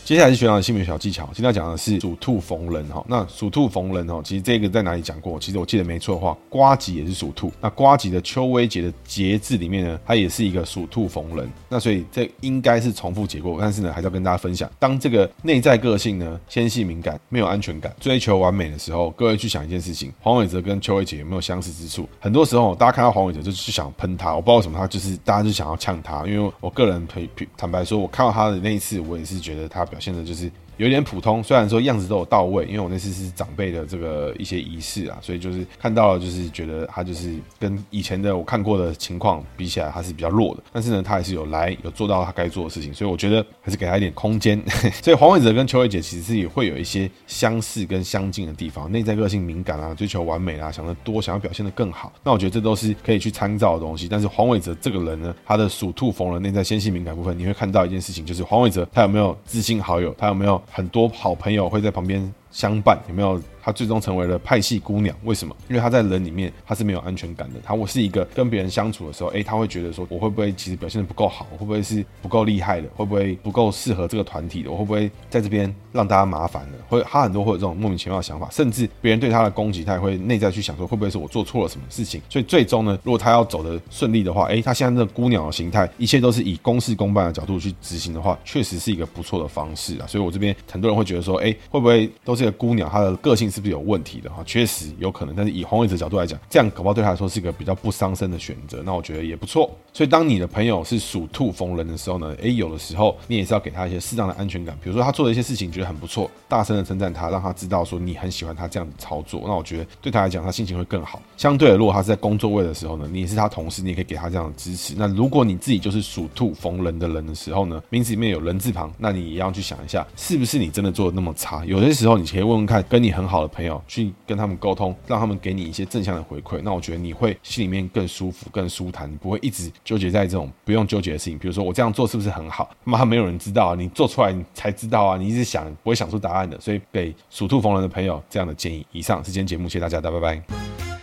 接下来是学长的姓名小技巧，今天要讲的是属兔逢人哈。那属兔逢人哈，其实这个在哪里讲过？其实我记得没错的话，瓜吉也是属兔。那瓜吉的邱威杰的杰字里面呢，它也是一个属兔逢人。那所以这应该是重复结过，但是呢，还是要跟大家分享，当这个内在个性呢纤细敏感、没有安全感、追求完美的时候，各位去想一件事情：黄伟哲跟邱威杰有没有相似之处？很多时候大家看到黄伟哲就去想喷他，我不知道为什么他就是大家就想要呛他，因为我个人坦坦白说，我看到他的那一次，我也是觉得他。表现的就是有点普通，虽然说样子都有到位，因为我那次是长辈的这个一些仪式啊，所以就是看到了，就是觉得他就是跟以前的我看过的情况比起来，他是比较弱的。但是呢，他还是有来有做到他该做的事情，所以我觉得还是给他一点空间。所以黄伟哲跟邱伟杰其实也会有一些相似跟相近的地方，内在个性敏感啊，追求完美啊，想得多，想要表现得更好。那我觉得这都是可以去参照的东西。但是黄伟哲这个人呢，他的属兔逢人内在纤细敏感部分，你会看到一件事情，就是黄伟哲他有没有知心好友，他有没有很多好朋友会在旁边相伴，有没有？他最终成为了派系姑娘，为什么？因为他在人里面他是没有安全感的。他我是一个跟别人相处的时候，诶，他会觉得说，我会不会其实表现的不够好？我会不会是不够厉害的？会不会不够适合这个团体的？我会不会在这边让大家麻烦了？会他很多会有这种莫名其妙的想法，甚至别人对他的攻击，他也会内在去想说，会不会是我做错了什么事情？所以最终呢，如果他要走的顺利的话，诶，他现在这个姑娘的形态，一切都是以公事公办的角度去执行的话，确实是一个不错的方式啊。所以我这边很多人会觉得说，诶，会不会都是一个姑娘？她的个性是不是有问题的？哈，确实有可能，但是以黄伟哲角度来讲，这样搞不好对他来说是一个比较不伤身的选择，那我觉得也不错。所以当你的朋友是属兔逢人的时候呢，诶，有的时候你也是要给他一些适当的安全感，比如说他做的一些事情觉得很不错，大声的称赞他，让他知道说你很喜欢他这样子操作，那我觉得对他来讲，他心情会更好。相对的，如果他是在工作位的时候呢，你也是他同事，你也可以给他这样的支持。那如果你自己就是属兔逢人的人的时候呢，名字里面有人字旁，那你也要去想一下，是不是你真的做的那么差？有些时候你可以问问看，跟你很好的的朋友去。跟他们沟通，让他们给你一些正向的回馈，那我觉得你会心里面更舒服、更舒坦，你不会一直纠结在这种不用纠结的事情。比如说我这样做是不是很好？妈，没有人知道啊，你做出来你才知道啊，你一直想不会想出答案的。所以给属兔逢人的朋友这样的建议。以上是今天节目，谢谢大家，大拜拜。